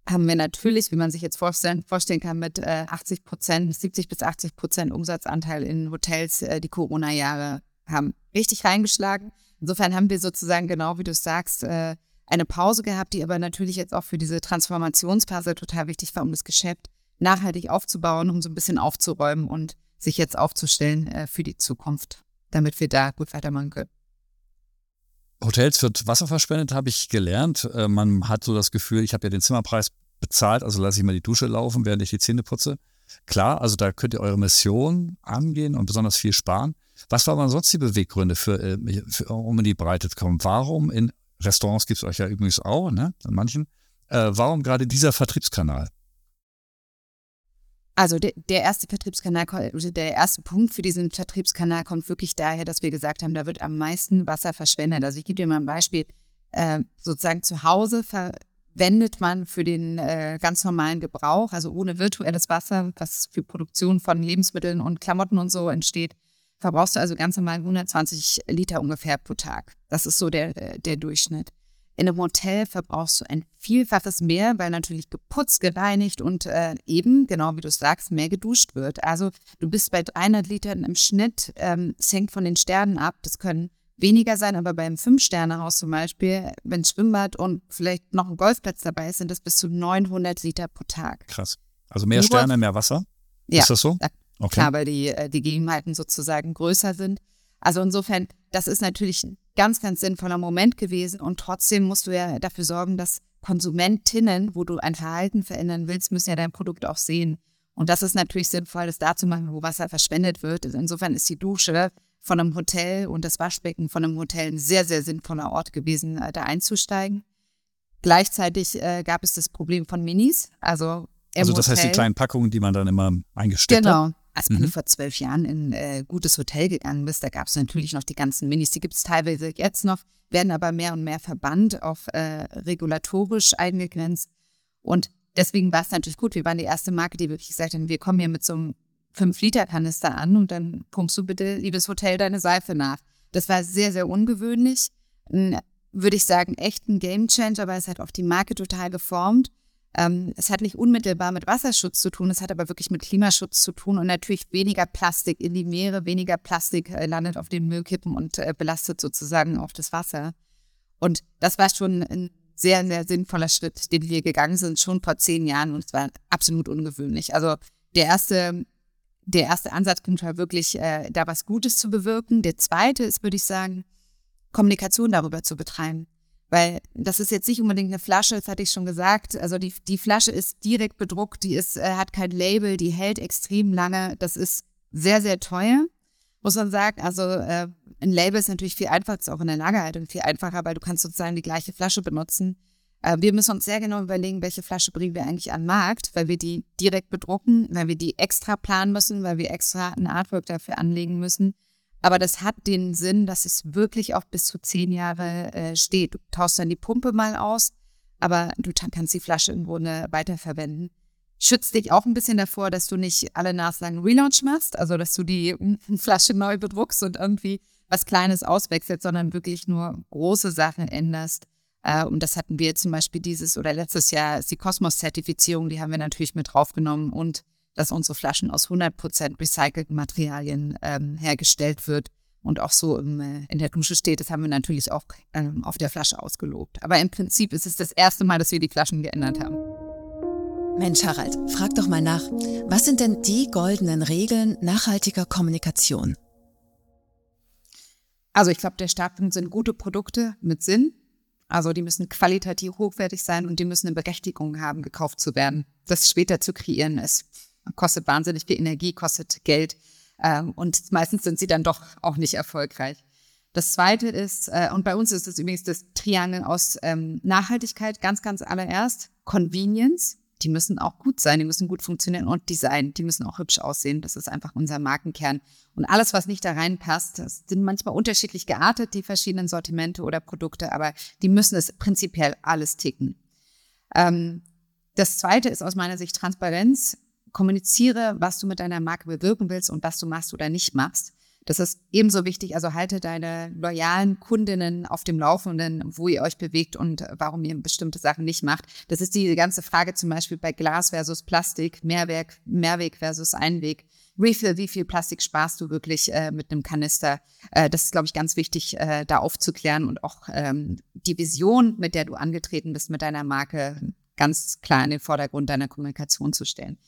haben wir natürlich, wie man sich jetzt vorstellen, vorstellen kann, mit äh, 80 Prozent, 70 bis 80 Prozent Umsatzanteil in Hotels äh, die Corona-Jahre haben richtig reingeschlagen. Insofern haben wir sozusagen, genau wie du sagst, äh, eine Pause gehabt, die aber natürlich jetzt auch für diese Transformationsphase total wichtig war, um das Geschäft nachhaltig aufzubauen, um so ein bisschen aufzuräumen und sich jetzt aufzustellen äh, für die Zukunft, damit wir da gut weitermachen können. Hotels wird Wasser verspendet, habe ich gelernt. Äh, man hat so das Gefühl, ich habe ja den Zimmerpreis bezahlt, also lasse ich mal die Dusche laufen, während ich die Zähne putze. Klar, also da könnt ihr eure Mission angehen und besonders viel sparen. Was waren sonst die Beweggründe, für, äh, für, um in die Breite zu kommen? Warum in Restaurants gibt es euch ja übrigens auch, ne, an manchen, äh, warum gerade dieser Vertriebskanal? Also der, der erste Vertriebskanal, also der erste Punkt für diesen Vertriebskanal kommt wirklich daher, dass wir gesagt haben, da wird am meisten Wasser verschwendet. Also ich gebe dir mal ein Beispiel. Äh, sozusagen zu Hause verwendet man für den äh, ganz normalen Gebrauch, also ohne virtuelles Wasser, was für Produktion von Lebensmitteln und Klamotten und so entsteht, verbrauchst du also ganz normal 120 Liter ungefähr pro Tag. Das ist so der, der Durchschnitt. In einem Hotel verbrauchst du ein Vielfaches mehr, weil natürlich geputzt, gereinigt und äh, eben, genau wie du sagst, mehr geduscht wird. Also du bist bei 300 Litern im Schnitt, ähm, es hängt von den Sternen ab. Das können weniger sein, aber beim Fünf-Sterne-Haus zum Beispiel, wenn Schwimmbad und vielleicht noch ein Golfplatz dabei ist, sind das bis zu 900 Liter pro Tag. Krass. Also mehr Sterne, mehr Wasser? Ja, ist das so? Okay. Klar, weil die, äh, die Gegebenheiten sozusagen größer sind. Also insofern, das ist natürlich ein ganz, ganz sinnvoller Moment gewesen und trotzdem musst du ja dafür sorgen, dass Konsumentinnen, wo du ein Verhalten verändern willst, müssen ja dein Produkt auch sehen. Und das ist natürlich sinnvoll, das da zu machen, wo Wasser verschwendet wird. Insofern ist die Dusche von einem Hotel und das Waschbecken von einem Hotel ein sehr, sehr sinnvoller Ort gewesen, äh, da einzusteigen. Gleichzeitig äh, gab es das Problem von Minis. Also, also das heißt die kleinen Packungen, die man dann immer eingesteckt genau. hat? Genau. Wenn mhm. du vor zwölf Jahren in ein äh, gutes Hotel gegangen bist, da gab es natürlich noch die ganzen Minis, die gibt es teilweise jetzt noch, werden aber mehr und mehr verbannt, auf äh, regulatorisch eingegrenzt. Und deswegen war es natürlich gut. Wir waren die erste Marke, die wirklich gesagt hat, wir kommen hier mit so einem 5-Liter-Kanister an und dann pumpst du bitte, liebes Hotel, deine Seife nach. Das war sehr, sehr ungewöhnlich. Ein, würde ich sagen, echt ein Gamechanger, weil es hat auch die Marke total geformt. Ähm, es hat nicht unmittelbar mit Wasserschutz zu tun, es hat aber wirklich mit Klimaschutz zu tun und natürlich weniger Plastik in die Meere, weniger Plastik äh, landet auf den Müllkippen und äh, belastet sozusagen auch das Wasser. Und das war schon ein sehr, sehr sinnvoller Schritt, den wir gegangen sind, schon vor zehn Jahren und es war absolut ungewöhnlich. Also der erste, der erste Ansatzpunkt war wirklich, äh, da was Gutes zu bewirken. Der zweite ist, würde ich sagen, Kommunikation darüber zu betreiben. Weil das ist jetzt nicht unbedingt eine Flasche, das hatte ich schon gesagt. Also die, die Flasche ist direkt bedruckt, die ist, äh, hat kein Label, die hält extrem lange. Das ist sehr, sehr teuer, muss man sagen. Also äh, ein Label ist natürlich viel einfacher, ist auch in der Lagerhaltung viel einfacher, weil du kannst sozusagen die gleiche Flasche benutzen. Äh, wir müssen uns sehr genau überlegen, welche Flasche bringen wir eigentlich an den Markt, weil wir die direkt bedrucken, weil wir die extra planen müssen, weil wir extra ein Artwork dafür anlegen müssen. Aber das hat den Sinn, dass es wirklich auch bis zu zehn Jahre äh, steht. Du tauschst dann die Pumpe mal aus, aber du kannst die Flasche im Grunde weiterverwenden. Schützt dich auch ein bisschen davor, dass du nicht alle Nachsagen Relaunch machst, also dass du die Flasche neu bedruckst und irgendwie was Kleines auswechselst, sondern wirklich nur große Sachen änderst. Äh, und das hatten wir zum Beispiel dieses oder letztes Jahr ist die Kosmos-Zertifizierung, die haben wir natürlich mit draufgenommen und dass unsere Flaschen aus 100% recycelten Materialien ähm, hergestellt wird und auch so im, äh, in der Dusche steht. Das haben wir natürlich auch ähm, auf der Flasche ausgelobt. Aber im Prinzip ist es das erste Mal, dass wir die Flaschen geändert haben. Mensch, Harald, frag doch mal nach, was sind denn die goldenen Regeln nachhaltiger Kommunikation? Also ich glaube, der Startpunkt sind gute Produkte mit Sinn. Also die müssen qualitativ hochwertig sein und die müssen eine Berechtigung haben, gekauft zu werden. Das später zu kreieren ist kostet wahnsinnig viel Energie, kostet Geld ähm, und meistens sind sie dann doch auch nicht erfolgreich. Das zweite ist, äh, und bei uns ist es übrigens das Triangel aus ähm, Nachhaltigkeit ganz, ganz allererst, Convenience. Die müssen auch gut sein, die müssen gut funktionieren und Design, die müssen auch hübsch aussehen. Das ist einfach unser Markenkern. Und alles, was nicht da reinpasst, das sind manchmal unterschiedlich geartet, die verschiedenen Sortimente oder Produkte, aber die müssen es prinzipiell alles ticken. Ähm, das zweite ist aus meiner Sicht Transparenz kommuniziere, was du mit deiner Marke bewirken willst und was du machst oder nicht machst. Das ist ebenso wichtig. Also halte deine loyalen Kundinnen auf dem Laufenden, wo ihr euch bewegt und warum ihr bestimmte Sachen nicht macht. Das ist die ganze Frage zum Beispiel bei Glas versus Plastik, Mehrweg, Mehrweg versus Einweg. Refill, wie viel Plastik sparst du wirklich äh, mit einem Kanister? Äh, das ist, glaube ich, ganz wichtig, äh, da aufzuklären und auch ähm, die Vision, mit der du angetreten bist, mit deiner Marke ganz klar in den Vordergrund deiner Kommunikation zu stellen.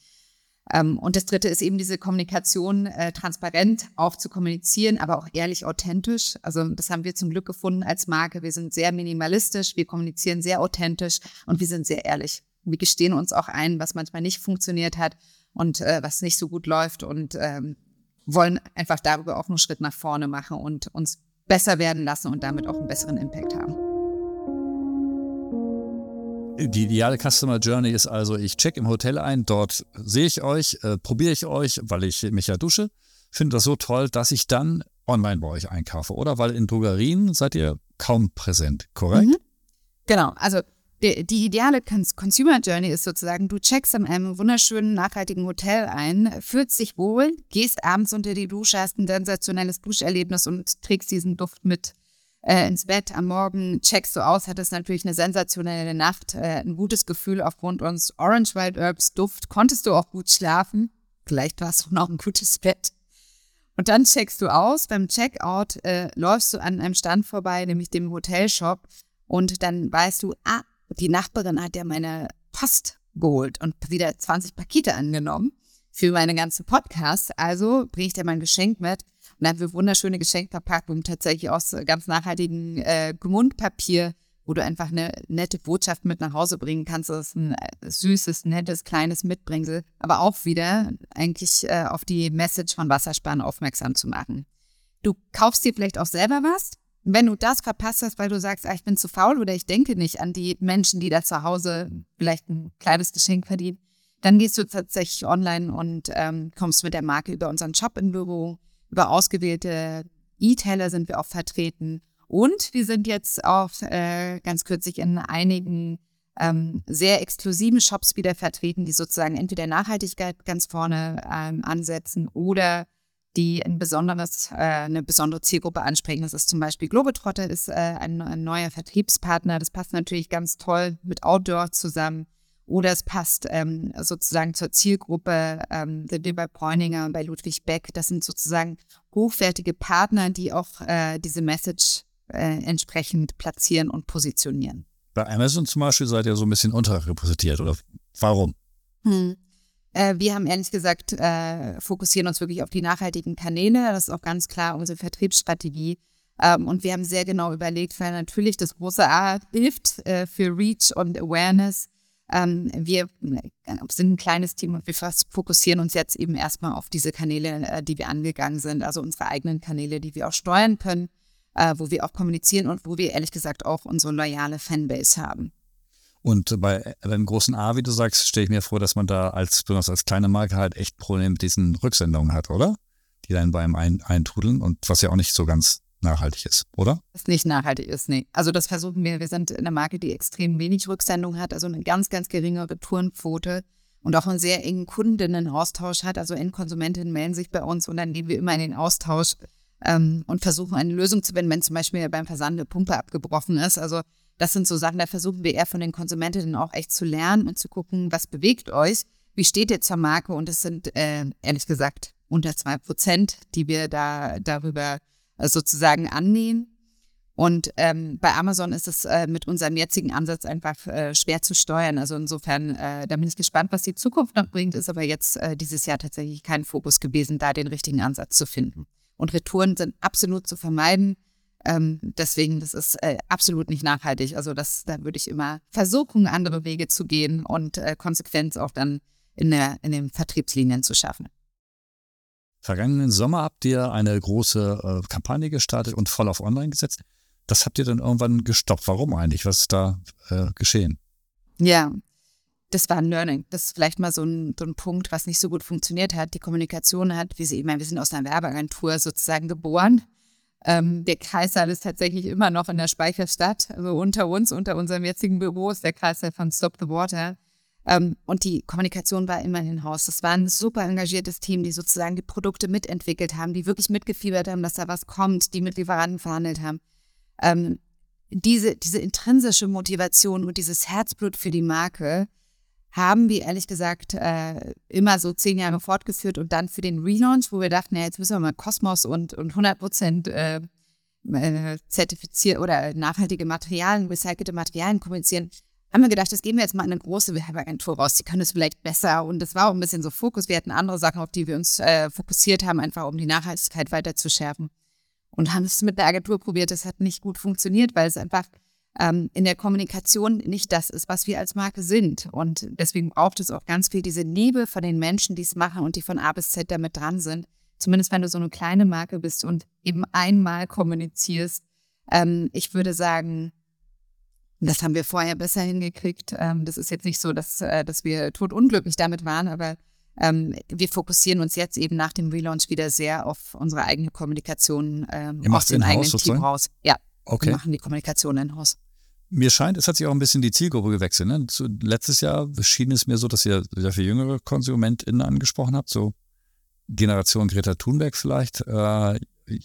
Ähm, und das Dritte ist eben diese Kommunikation, äh, transparent auch zu kommunizieren, aber auch ehrlich authentisch. Also das haben wir zum Glück gefunden als Marke. Wir sind sehr minimalistisch, wir kommunizieren sehr authentisch und wir sind sehr ehrlich. wir gestehen uns auch ein, was manchmal nicht funktioniert hat und äh, was nicht so gut läuft und ähm, wollen einfach darüber auch einen Schritt nach vorne machen und uns besser werden lassen und damit auch einen besseren Impact haben. Die ideale Customer Journey ist also, ich check im Hotel ein, dort sehe ich euch, äh, probiere ich euch, weil ich mich ja dusche, finde das so toll, dass ich dann online bei euch einkaufe, oder? Weil in Drogerien seid ihr kaum präsent, korrekt? Mhm. Genau, also die, die ideale Consumer Journey ist sozusagen, du checkst in einem wunderschönen, nachhaltigen Hotel ein, fühlst dich wohl, gehst abends unter die Dusche, hast ein sensationelles Duscherlebnis und trägst diesen Duft mit äh, ins Bett. Am Morgen checkst du aus, hattest natürlich eine sensationelle Nacht, äh, ein gutes Gefühl aufgrund uns Orange Wild Herbs Duft, konntest du auch gut schlafen. Vielleicht warst du noch ein gutes Bett. Und dann checkst du aus. Beim Checkout äh, läufst du an einem Stand vorbei, nämlich dem Hotelshop. Und dann weißt du, ah, die Nachbarin hat ja meine Post geholt und wieder 20 Pakete angenommen für meine ganze Podcast. Also bringe ich dir mein Geschenk mit. Und dann haben wir wunderschöne Geschenkverpackungen tatsächlich aus ganz nachhaltigem äh, Mundpapier, wo du einfach eine nette Botschaft mit nach Hause bringen kannst. Das ist ein äh, süßes, nettes, kleines Mitbringsel, aber auch wieder eigentlich äh, auf die Message von Wassersparen aufmerksam zu machen. Du kaufst dir vielleicht auch selber was, wenn du das verpasst hast, weil du sagst, ah, ich bin zu faul oder ich denke nicht an die Menschen, die da zu Hause vielleicht ein kleines Geschenk verdienen, dann gehst du tatsächlich online und ähm, kommst mit der Marke über unseren Shop im Büro, über ausgewählte E-Tailer sind wir auch vertreten und wir sind jetzt auch äh, ganz kürzlich in einigen ähm, sehr exklusiven Shops wieder vertreten, die sozusagen entweder Nachhaltigkeit ganz vorne ähm, ansetzen oder die ein besonderes, äh, eine besondere Zielgruppe ansprechen. Das ist zum Beispiel Globetrotter, ist äh, ein, ein, neuer Vertriebspartner. Das passt natürlich ganz toll mit Outdoor zusammen. Oder es passt ähm, sozusagen zur Zielgruppe, ähm, sind wir bei Bräuninger und bei Ludwig Beck. Das sind sozusagen hochwertige Partner, die auch äh, diese Message äh, entsprechend platzieren und positionieren. Bei Amazon zum Beispiel seid ihr so ein bisschen unterrepräsentiert, oder warum? Hm. Äh, wir haben ehrlich gesagt, äh, fokussieren uns wirklich auf die nachhaltigen Kanäle. Das ist auch ganz klar unsere Vertriebsstrategie. Ähm, und wir haben sehr genau überlegt, weil natürlich das große A hilft äh, für Reach und Awareness. Ähm, wir sind ein kleines Team und wir fokussieren uns jetzt eben erstmal auf diese Kanäle, die wir angegangen sind, also unsere eigenen Kanäle, die wir auch steuern können, wo wir auch kommunizieren und wo wir ehrlich gesagt auch unsere loyale Fanbase haben. Und bei einem großen A, wie du sagst, stelle ich mir vor, dass man da als, besonders als kleine Marke halt echt Probleme mit diesen Rücksendungen hat, oder? Die dann beim ein, Eintrudeln und was ja auch nicht so ganz nachhaltig ist, oder? Was nicht nachhaltig ist, nee. Also das versuchen wir. Wir sind eine Marke, die extrem wenig Rücksendung hat, also eine ganz, ganz geringe Retourenquote und auch einen sehr engen Kundinnen-Austausch hat. Also Endkonsumentinnen melden sich bei uns und dann gehen wir immer in den Austausch ähm, und versuchen eine Lösung zu finden, wenn zum Beispiel beim Versand eine Pumpe abgebrochen ist. Also das sind so Sachen, da versuchen wir eher von den Konsumentinnen auch echt zu lernen und zu gucken, was bewegt euch, wie steht ihr zur Marke und es sind äh, ehrlich gesagt unter zwei Prozent, die wir da darüber sozusagen annehmen. Und ähm, bei Amazon ist es äh, mit unserem jetzigen Ansatz einfach äh, schwer zu steuern. Also insofern, äh, da bin ich gespannt, was die Zukunft noch bringt, ist aber jetzt äh, dieses Jahr tatsächlich kein Fokus gewesen, da den richtigen Ansatz zu finden. Und Retouren sind absolut zu vermeiden. Ähm, deswegen, das ist äh, absolut nicht nachhaltig. Also das, da würde ich immer versuchen, andere Wege zu gehen und äh, Konsequenz auch dann in, der, in den Vertriebslinien zu schaffen. Vergangenen Sommer habt ihr eine große äh, Kampagne gestartet und voll auf Online gesetzt. Das habt ihr dann irgendwann gestoppt. Warum eigentlich? Was ist da äh, geschehen? Ja, das war ein Learning. Das ist vielleicht mal so ein, so ein, Punkt, was nicht so gut funktioniert hat. Die Kommunikation hat, wie Sie, meine, wir sind aus einer Werbeagentur sozusagen geboren. Ähm, der Kreissaal ist tatsächlich immer noch in der Speicherstadt. Also unter uns, unter unserem jetzigen Büro ist der Kreissaal von Stop the Water. Ähm, und die Kommunikation war immer in Haus. Das war ein super engagiertes Team, die sozusagen die Produkte mitentwickelt haben, die wirklich mitgefiebert haben, dass da was kommt, die mit Lieferanten verhandelt haben. Ähm, diese, diese intrinsische Motivation und dieses Herzblut für die Marke, haben wir ehrlich gesagt äh, immer so zehn Jahre fortgeführt und dann für den Relaunch, wo wir dachten, ja, jetzt müssen wir mal Kosmos und, und 100 Prozent äh, äh, zertifiziert oder nachhaltige Materialien, recycelte Materialien kommunizieren, haben wir gedacht, das geben wir jetzt mal in eine große Werbeagentur raus. Die können es vielleicht besser. Und das war auch ein bisschen so Fokus. Wir hatten andere Sachen, auf die wir uns äh, fokussiert haben, einfach um die Nachhaltigkeit weiter zu schärfen. Und haben es mit der Agentur probiert. Das hat nicht gut funktioniert, weil es einfach ähm, in der Kommunikation nicht das ist, was wir als Marke sind. Und deswegen braucht es auch ganz viel diese Liebe von den Menschen, die es machen und die von A bis Z damit dran sind. Zumindest wenn du so eine kleine Marke bist und eben einmal kommunizierst. Ähm, ich würde sagen, das haben wir vorher besser hingekriegt. Ähm, das ist jetzt nicht so, dass, äh, dass wir totunglücklich damit waren, aber ähm, wir fokussieren uns jetzt eben nach dem Relaunch wieder sehr auf unsere eigene Kommunikation ähm, Ihr macht aus dem eigenen sozusagen? Team raus. Ja, Okay. wir machen die Kommunikation in Haus. Mir scheint, es hat sich auch ein bisschen die Zielgruppe gewechselt. Ne? Letztes Jahr schien es mir so, dass ihr sehr viel jüngere KonsumentInnen angesprochen habt, so Generation Greta Thunberg vielleicht. Äh,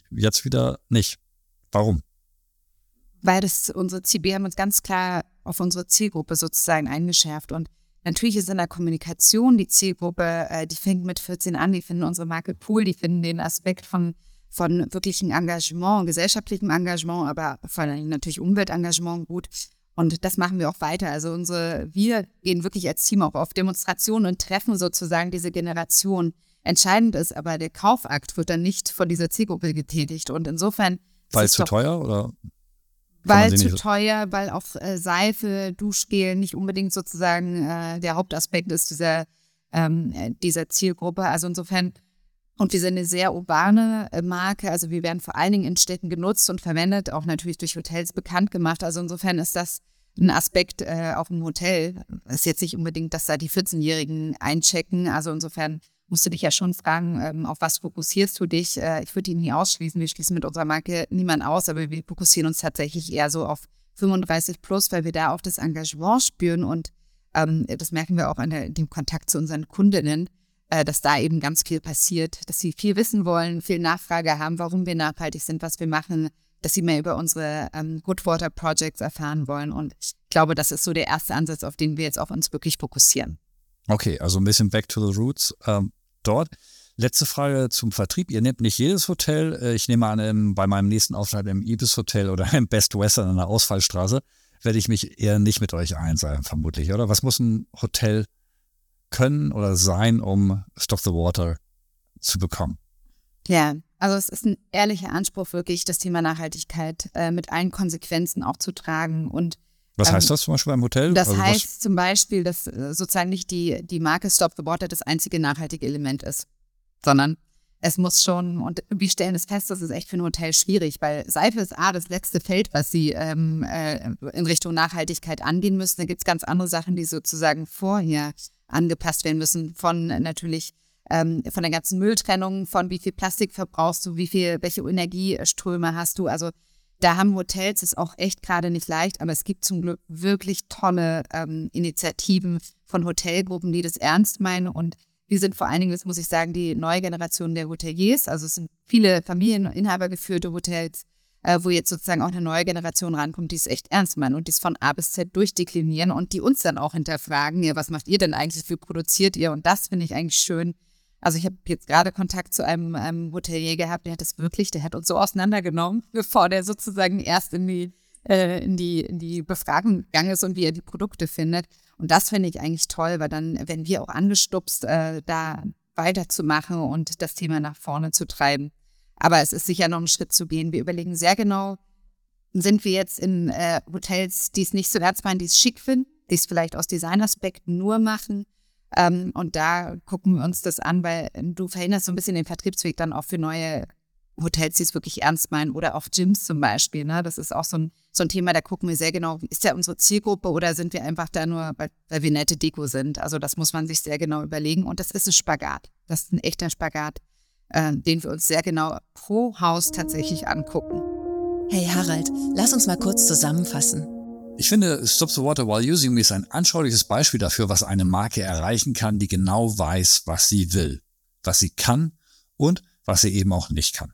jetzt wieder nicht. Warum? Weil das unsere Ziel, wir haben uns ganz klar auf unsere Zielgruppe sozusagen eingeschärft und natürlich ist in der Kommunikation die Zielgruppe, äh, die fängt mit 14 an, die finden unsere Marke cool, die finden den Aspekt von von wirklichem Engagement, gesellschaftlichem Engagement, aber vor allem natürlich Umweltengagement gut. Und das machen wir auch weiter. Also unsere, wir gehen wirklich als Team auch auf Demonstrationen und treffen sozusagen diese Generation. Entscheidend ist aber, der Kaufakt wird dann nicht von dieser Zielgruppe getätigt. Und insofern. Weil es zu doch- teuer oder? Weil zu teuer, weil auch äh, Seife, Duschgel nicht unbedingt sozusagen äh, der Hauptaspekt ist dieser, ähm, äh, dieser Zielgruppe. Also insofern, und wir sind eine sehr urbane äh, Marke, also wir werden vor allen Dingen in Städten genutzt und verwendet, auch natürlich durch Hotels bekannt gemacht. Also insofern ist das ein Aspekt äh, auf dem Hotel. Ist jetzt nicht unbedingt, dass da die 14-Jährigen einchecken. Also insofern musst du dich ja schon fragen, ähm, auf was fokussierst du dich? Äh, ich würde ihn nie ausschließen. Wir schließen mit unserer Marke niemanden aus, aber wir fokussieren uns tatsächlich eher so auf 35 plus, weil wir da auch das Engagement spüren und ähm, das merken wir auch an dem Kontakt zu unseren Kundinnen, äh, dass da eben ganz viel passiert, dass sie viel wissen wollen, viel Nachfrage haben, warum wir nachhaltig sind, was wir machen, dass sie mehr über unsere ähm, Good Water Projects erfahren wollen. Und ich glaube, das ist so der erste Ansatz, auf den wir jetzt auf uns wirklich fokussieren. Okay, also ein bisschen back to the roots ähm, dort. Letzte Frage zum Vertrieb. Ihr nehmt nicht jedes Hotel. Äh, Ich nehme an, im, bei meinem nächsten Aufenthalt im Ibis Hotel oder im Best Western an der Ausfallstraße werde ich mich eher nicht mit euch einseilen, vermutlich, oder? Was muss ein Hotel können oder sein, um Stop the Water zu bekommen? Ja, also es ist ein ehrlicher Anspruch, wirklich das Thema Nachhaltigkeit äh, mit allen Konsequenzen auch zu tragen und Was Ähm, heißt das zum Beispiel beim Hotel? Das Also was- heißt zum Beispiel, dass äh, sozusagen nicht die, die Marke Stop the Water das einzige nachhaltige Element ist, sondern es muss schon, und wir stellen es fest, das ist echt für ein Hotel schwierig, weil Seife ist A, das letzte Feld, was sie ähm, äh, in Richtung Nachhaltigkeit angehen müssen. Da gibt es ganz andere Sachen, die sozusagen vorher angepasst werden müssen, von natürlich ähm, von der ganzen Mülltrennung, von wie viel Plastik verbrauchst du, wie viel, welche Energieströme hast du. Also da haben Hotels es auch echt gerade nicht leicht, aber es gibt zum Glück wirklich tolle ähm, Initiativen von Hotelgruppen, die das ernst meinen. Und wir sind vor allen Dingen, das muss ich sagen, die neue Generation der Hoteliers. Also es sind viele Familieninhaber geführte Hotels, äh, wo jetzt sozusagen auch eine neue Generation rankommt, die es echt ernst meinen und die es von A bis Z durchdeklinieren und die uns dann auch hinterfragen, ja, was macht ihr denn eigentlich, wie produziert ihr? Und das finde ich eigentlich schön. Also ich habe jetzt gerade Kontakt zu einem, einem Hotelier gehabt, der hat das wirklich, der hat uns so auseinandergenommen, bevor der sozusagen erst in die, äh, in die, in die Befragung gegangen ist und wie er die Produkte findet. Und das finde ich eigentlich toll, weil dann werden wir auch angestupst, äh, da weiterzumachen und das Thema nach vorne zu treiben. Aber es ist sicher noch ein Schritt zu gehen. Wir überlegen sehr genau, sind wir jetzt in äh, Hotels, die es nicht so ernst meinen, die es schick finden, die es vielleicht aus Designaspekten nur machen. Ähm, und da gucken wir uns das an, weil du verhinderst so ein bisschen den Vertriebsweg dann auch für neue Hotels, die es wirklich ernst meinen oder auch Gyms zum Beispiel. Ne? Das ist auch so ein, so ein Thema, da gucken wir sehr genau, ist ja unsere Zielgruppe oder sind wir einfach da nur, weil, weil wir nette Deko sind. Also das muss man sich sehr genau überlegen und das ist ein Spagat. Das ist ein echter Spagat, äh, den wir uns sehr genau pro Haus tatsächlich angucken. Hey Harald, lass uns mal kurz zusammenfassen. Ich finde, Stop the Water While Using Me ist ein anschauliches Beispiel dafür, was eine Marke erreichen kann, die genau weiß, was sie will, was sie kann und was sie eben auch nicht kann.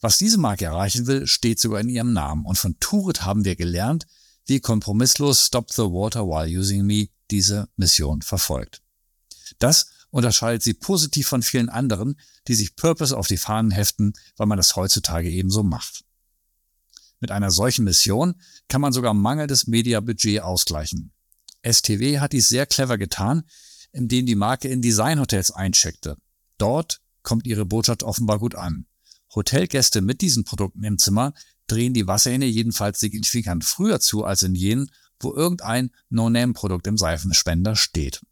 Was diese Marke erreichen will, steht sogar in ihrem Namen. Und von Turit haben wir gelernt, wie kompromisslos Stop the Water While Using Me diese Mission verfolgt. Das unterscheidet sie positiv von vielen anderen, die sich Purpose auf die Fahnen heften, weil man das heutzutage ebenso macht. Mit einer solchen Mission kann man sogar mangelndes Mediabudget ausgleichen. STW hat dies sehr clever getan, indem die Marke in Designhotels eincheckte. Dort kommt ihre Botschaft offenbar gut an. Hotelgäste mit diesen Produkten im Zimmer drehen die Wasserhähne jedenfalls signifikant früher zu als in jenen, wo irgendein No-Name-Produkt im Seifenspender steht.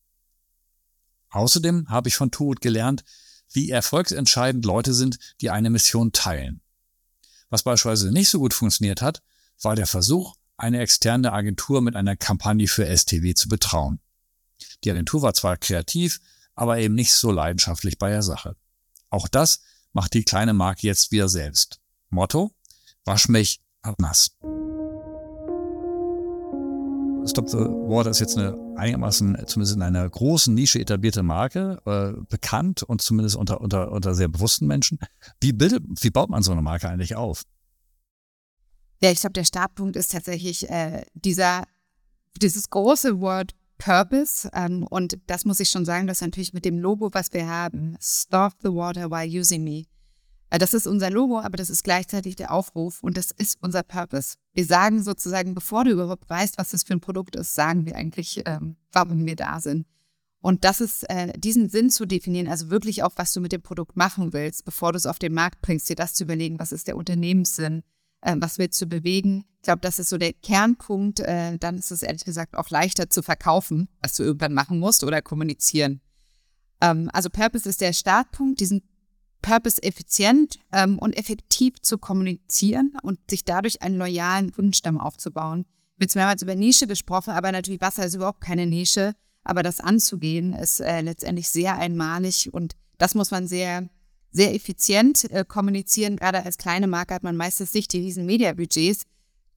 Außerdem habe ich von Tuot gelernt, wie erfolgsentscheidend Leute sind, die eine Mission teilen. Was beispielsweise nicht so gut funktioniert hat, war der Versuch, eine externe Agentur mit einer Kampagne für STW zu betrauen. Die Agentur war zwar kreativ, aber eben nicht so leidenschaftlich bei der Sache. Auch das macht die kleine Marke jetzt wieder selbst. Motto? Wasch mich nass. Stop the Water ist jetzt eine einigermaßen, zumindest in einer großen Nische etablierte Marke, äh, bekannt und zumindest unter, unter, unter sehr bewussten Menschen. Wie bildet, wie baut man so eine Marke eigentlich auf? Ja, ich glaube, der Startpunkt ist tatsächlich äh, dieser, dieses große Wort Purpose. Ähm, und das muss ich schon sagen, dass natürlich mit dem Logo, was wir haben, Stop the Water while using me, das ist unser Logo, aber das ist gleichzeitig der Aufruf und das ist unser Purpose. Wir sagen sozusagen, bevor du überhaupt weißt, was das für ein Produkt ist, sagen wir eigentlich, ähm, warum wir da sind. Und das ist, äh, diesen Sinn zu definieren, also wirklich auch, was du mit dem Produkt machen willst, bevor du es auf den Markt bringst, dir das zu überlegen, was ist der Unternehmenssinn, äh, was willst du bewegen. Ich glaube, das ist so der Kernpunkt. Äh, dann ist es ehrlich gesagt auch leichter zu verkaufen, was du irgendwann machen musst oder kommunizieren. Ähm, also Purpose ist der Startpunkt, diesen Purpose effizient ähm, und effektiv zu kommunizieren und sich dadurch einen loyalen Kundenstamm aufzubauen. Jetzt mehrmals über Nische gesprochen, aber natürlich Wasser ist überhaupt keine Nische. Aber das anzugehen ist äh, letztendlich sehr einmalig und das muss man sehr, sehr effizient äh, kommunizieren. Gerade als kleine Marke hat man meistens nicht die riesen Media-Budgets.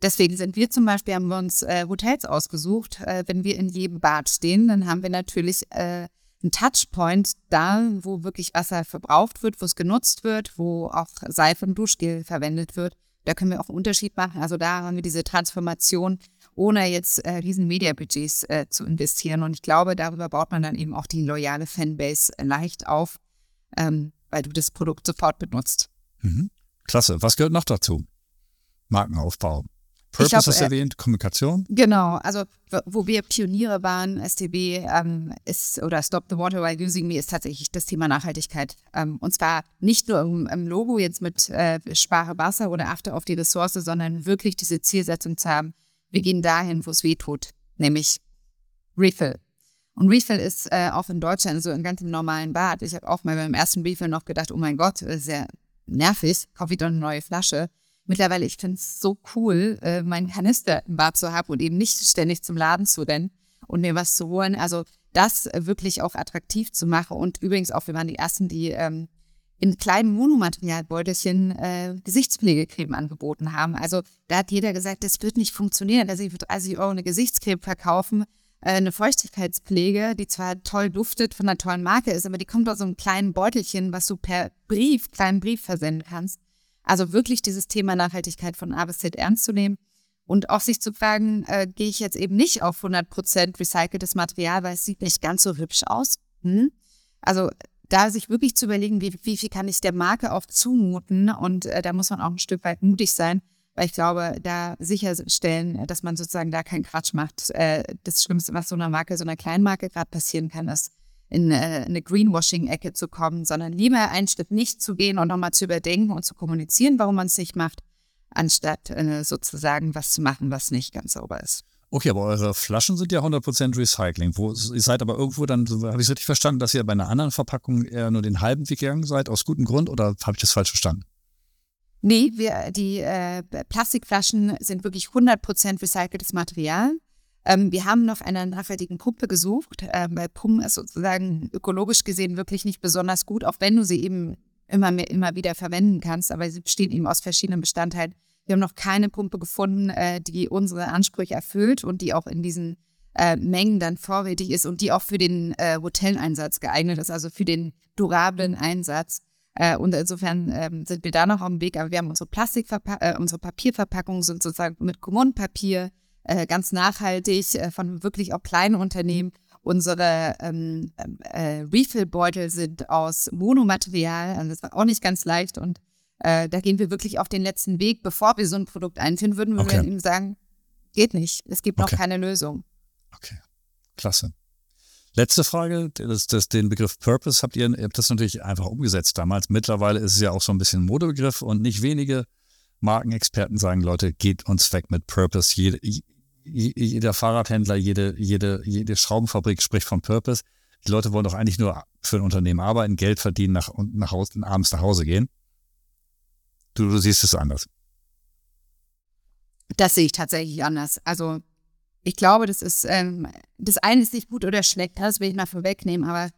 Deswegen sind wir zum Beispiel, haben wir uns äh, Hotels ausgesucht. Äh, wenn wir in jedem Bad stehen, dann haben wir natürlich äh, ein Touchpoint da, wo wirklich Wasser verbraucht wird, wo es genutzt wird, wo auch Seife und Duschgel verwendet wird. Da können wir auch einen Unterschied machen. Also da haben wir diese Transformation, ohne jetzt äh, riesen Media-Budgets äh, zu investieren. Und ich glaube, darüber baut man dann eben auch die loyale Fanbase leicht auf, ähm, weil du das Produkt sofort benutzt. Mhm. Klasse. Was gehört noch dazu? Markenaufbau. Purpose glaub, ist äh, erwähnt, Kommunikation. Genau, also wo wir Pioniere waren, STB ähm, ist oder Stop the Water while Using Me ist tatsächlich das Thema Nachhaltigkeit. Ähm, und zwar nicht nur im, im Logo jetzt mit äh, Spare Wasser oder Achte auf die Ressource, sondern wirklich diese Zielsetzung zu haben, wir gehen dahin, wo es weh tut, nämlich Refill. Und Refill ist äh, auch in Deutschland so in ganz normalen Bad. Ich habe auch mal beim ersten Refill noch gedacht, oh mein Gott, sehr nervig, kaufe doch eine neue Flasche. Mittlerweile, ich finde es so cool, äh, meinen Kanister im Bad zu haben und eben nicht ständig zum Laden zu rennen und mir was zu holen. Also das wirklich auch attraktiv zu machen. Und übrigens auch, wir waren die Ersten, die ähm, in kleinen Monomaterialbeutelchen äh, Gesichtspflegecreme angeboten haben. Also da hat jeder gesagt, das wird nicht funktionieren, dass ich für 30 Euro eine Gesichtscreme verkaufen, äh, eine Feuchtigkeitspflege, die zwar toll duftet, von einer tollen Marke ist, aber die kommt aus so einem kleinen Beutelchen, was du per Brief, kleinen Brief versenden kannst. Also wirklich dieses Thema Nachhaltigkeit von A bis Z ernst zu nehmen und auch sich zu fragen, äh, gehe ich jetzt eben nicht auf 100% recyceltes Material, weil es sieht nicht ganz so hübsch aus. Hm? Also da sich wirklich zu überlegen, wie, wie viel kann ich der Marke auch zumuten und äh, da muss man auch ein Stück weit mutig sein, weil ich glaube, da sicherstellen, dass man sozusagen da keinen Quatsch macht. Äh, das Schlimmste, was so einer Marke, so einer Kleinmarke gerade passieren kann, ist, in äh, eine Greenwashing-Ecke zu kommen, sondern lieber einen Schritt nicht zu gehen und nochmal zu überdenken und zu kommunizieren, warum man es nicht macht, anstatt äh, sozusagen was zu machen, was nicht ganz sauber ist. Okay, aber eure Flaschen sind ja 100% Recycling. Wo, ihr seid aber irgendwo dann, habe ich es richtig verstanden, dass ihr bei einer anderen Verpackung eher nur den halben Weg gegangen seid, aus gutem Grund, oder habe ich das falsch verstanden? Nee, wir, die äh, Plastikflaschen sind wirklich 100% recyceltes Material. Ähm, wir haben nach einer nachhaltigen Pumpe gesucht, äh, weil Pumpen ist sozusagen ökologisch gesehen wirklich nicht besonders gut, auch wenn du sie eben immer, mehr, immer wieder verwenden kannst, aber sie bestehen eben aus verschiedenen Bestandteilen. Wir haben noch keine Pumpe gefunden, äh, die unsere Ansprüche erfüllt und die auch in diesen äh, Mengen dann vorrätig ist und die auch für den äh, Hoteleinsatz geeignet ist, also für den durablen Einsatz. Äh, und insofern ähm, sind wir da noch auf dem Weg, aber wir haben unsere Plastikverpa äh, unsere Papierverpackungen sind sozusagen mit Kommunenpapier äh, ganz nachhaltig äh, von wirklich auch kleinen Unternehmen. Unsere ähm, äh, Refill-Beutel sind aus Monomaterial, also das war auch nicht ganz leicht und äh, da gehen wir wirklich auf den letzten Weg. Bevor wir so ein Produkt einführen, würden wir okay. ihm sagen, geht nicht, es gibt noch keine Lösung. Okay, klasse. Letzte Frage, das, das, den Begriff Purpose habt ihr, ihr habt das natürlich einfach umgesetzt damals. Mittlerweile ist es ja auch so ein bisschen ein Modebegriff und nicht wenige Markenexperten sagen, Leute, geht uns weg mit Purpose. Jede, jeder Fahrradhändler, jede, jede, jede Schraubenfabrik spricht von Purpose. Die Leute wollen doch eigentlich nur für ein Unternehmen arbeiten, Geld verdienen nach, nach Hause, abends nach Hause gehen. Du, du siehst es anders. Das sehe ich tatsächlich anders. Also ich glaube, das ist, ähm, das eine ist nicht gut oder schlecht, das will ich mal vorwegnehmen, aber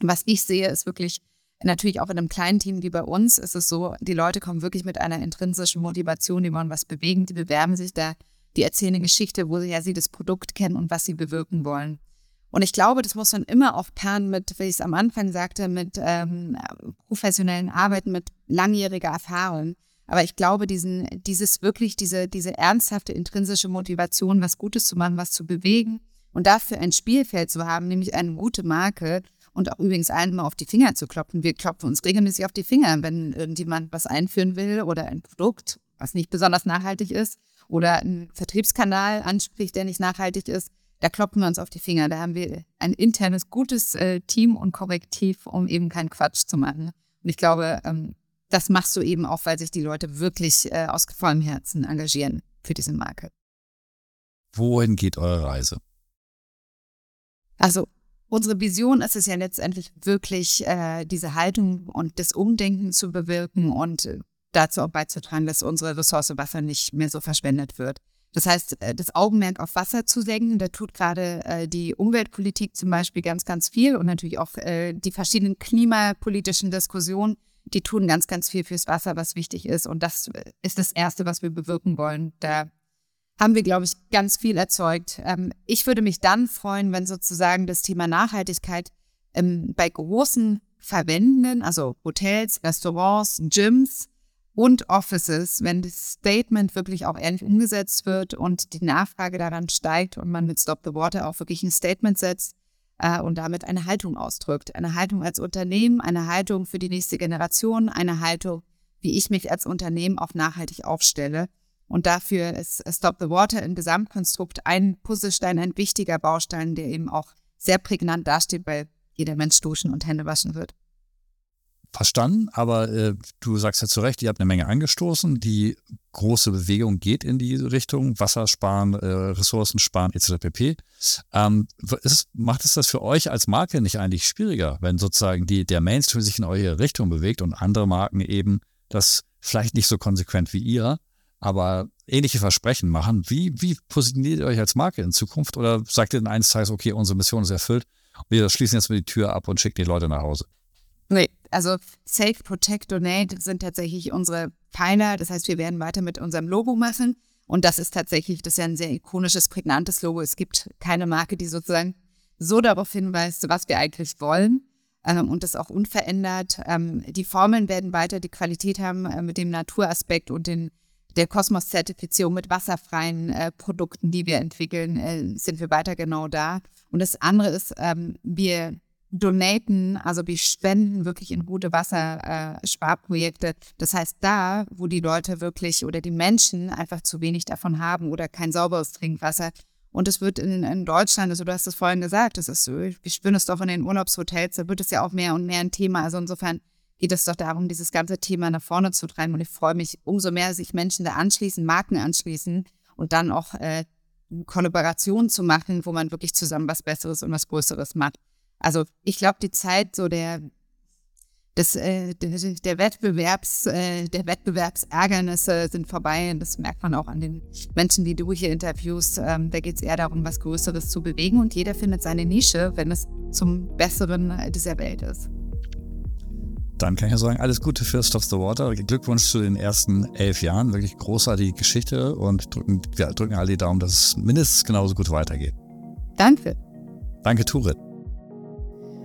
was ich sehe, ist wirklich, natürlich auch in einem kleinen Team wie bei uns, ist es so, die Leute kommen wirklich mit einer intrinsischen Motivation, die wollen was bewegen, die bewerben sich da, die erzählen eine Geschichte, wo sie ja das Produkt kennen und was sie bewirken wollen. Und ich glaube, das muss man immer auch paaren mit, wie ich es am Anfang sagte, mit ähm, professionellen Arbeiten, mit langjähriger Erfahrung. Aber ich glaube, diesen, dieses wirklich, diese, diese ernsthafte intrinsische Motivation, was Gutes zu machen, was zu bewegen und dafür ein Spielfeld zu haben, nämlich eine gute Marke und auch übrigens allen auf die Finger zu klopfen. Wir klopfen uns regelmäßig auf die Finger, wenn irgendjemand was einführen will oder ein Produkt, was nicht besonders nachhaltig ist oder einen Vertriebskanal anspricht, der nicht nachhaltig ist. Da klopfen wir uns auf die Finger. Da haben wir ein internes, gutes äh, Team und Korrektiv, um eben keinen Quatsch zu machen. Und ich glaube, ähm, das machst du eben auch, weil sich die Leute wirklich äh, aus vollem Herzen engagieren für diese Marke. Wohin geht eure Reise? Also unsere Vision ist es ja letztendlich wirklich, äh, diese Haltung und das Umdenken zu bewirken und äh, dazu auch beizutragen, dass unsere Ressource Wasser nicht mehr so verschwendet wird. Das heißt, äh, das Augenmerk auf Wasser zu senken, da tut gerade äh, die Umweltpolitik zum Beispiel ganz, ganz viel und natürlich auch äh, die verschiedenen klimapolitischen Diskussionen die tun ganz, ganz viel fürs Wasser, was wichtig ist. Und das ist das Erste, was wir bewirken wollen. Da haben wir, glaube ich, ganz viel erzeugt. Ähm, ich würde mich dann freuen, wenn sozusagen das Thema Nachhaltigkeit ähm, bei großen Verwendenden, also Hotels, Restaurants, Gyms und Offices, wenn das Statement wirklich auch ehrlich umgesetzt wird und die Nachfrage daran steigt und man mit Stop the Water auch wirklich ein Statement setzt, äh, und damit eine Haltung ausdrückt. Eine Haltung als Unternehmen, eine Haltung für die nächste Generation, eine Haltung, wie ich mich als Unternehmen auch nachhaltig aufstelle. Und dafür ist Stop the Water im Gesamtkonstrukt ein Puzzlestein, ein wichtiger Baustein, der eben auch sehr prägnant dasteht, weil jeder Mensch duschen und Hände waschen wird verstanden, aber äh, du sagst ja zu Recht, ihr habt eine Menge angestoßen. Die große Bewegung geht in die Richtung Wasser sparen, äh, Ressourcen sparen etc. pp. Ähm, ist, macht es das für euch als Marke nicht eigentlich schwieriger, wenn sozusagen die, der Mainstream sich in eure Richtung bewegt und andere Marken eben das vielleicht nicht so konsequent wie ihr, aber ähnliche Versprechen machen? Wie, wie positioniert ihr euch als Marke in Zukunft? Oder sagt ihr in eines Tages, okay, unsere Mission ist erfüllt, wir schließen jetzt mal die Tür ab und schicken die Leute nach Hause? Nee, also Safe, Protect, Donate sind tatsächlich unsere Pfeiler. Das heißt, wir werden weiter mit unserem Logo machen. Und das ist tatsächlich, das ist ja ein sehr ikonisches, prägnantes Logo. Es gibt keine Marke, die sozusagen so darauf hinweist, was wir eigentlich wollen. Ähm, und das auch unverändert. Ähm, die Formeln werden weiter die Qualität haben äh, mit dem Naturaspekt und den, der Kosmos-Zertifizierung mit wasserfreien äh, Produkten, die wir entwickeln, äh, sind wir weiter genau da. Und das andere ist, ähm, wir donaten, also wir spenden wirklich in gute Wassersparprojekte. Äh, das heißt, da, wo die Leute wirklich oder die Menschen einfach zu wenig davon haben oder kein sauberes Trinkwasser. Und es wird in, in Deutschland, also du hast es vorhin gesagt, das ist, wir spüren es doch in den Urlaubshotels, da wird es ja auch mehr und mehr ein Thema. Also insofern geht es doch darum, dieses ganze Thema nach vorne zu treiben. Und ich freue mich, umso mehr sich Menschen da anschließen, Marken anschließen und dann auch äh, Kollaborationen zu machen, wo man wirklich zusammen was Besseres und was Größeres macht. Also ich glaube, die Zeit so der des, äh, der, Wettbewerbs, äh, der Wettbewerbsärgernisse sind vorbei. Und das merkt man auch an den Menschen, die du hier interviewst. Ähm, da geht es eher darum, was Größeres zu bewegen und jeder findet seine Nische, wenn es zum Besseren dieser Welt ist. Dann kann ich ja sagen, alles Gute für Stop the Water. Glückwunsch zu den ersten elf Jahren. Wirklich großartige Geschichte und drücken, ja, drücken alle die Daumen, dass es mindestens genauso gut weitergeht. Danke. Danke, Turit.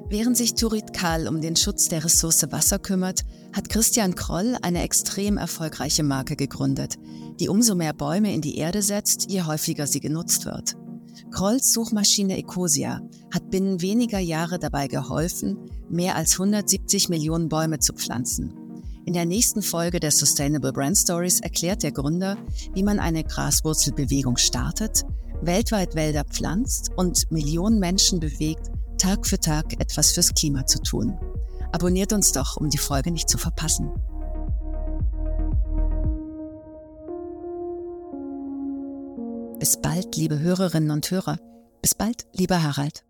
Während sich Turit Kahl um den Schutz der Ressource Wasser kümmert, hat Christian Kroll eine extrem erfolgreiche Marke gegründet, die umso mehr Bäume in die Erde setzt, je häufiger sie genutzt wird. Krolls Suchmaschine Ecosia hat binnen weniger Jahre dabei geholfen, mehr als 170 Millionen Bäume zu pflanzen. In der nächsten Folge der Sustainable Brand Stories erklärt der Gründer, wie man eine Graswurzelbewegung startet, weltweit Wälder pflanzt und Millionen Menschen bewegt, Tag für Tag etwas fürs Klima zu tun. Abonniert uns doch, um die Folge nicht zu verpassen. Bis bald, liebe Hörerinnen und Hörer. Bis bald, lieber Harald.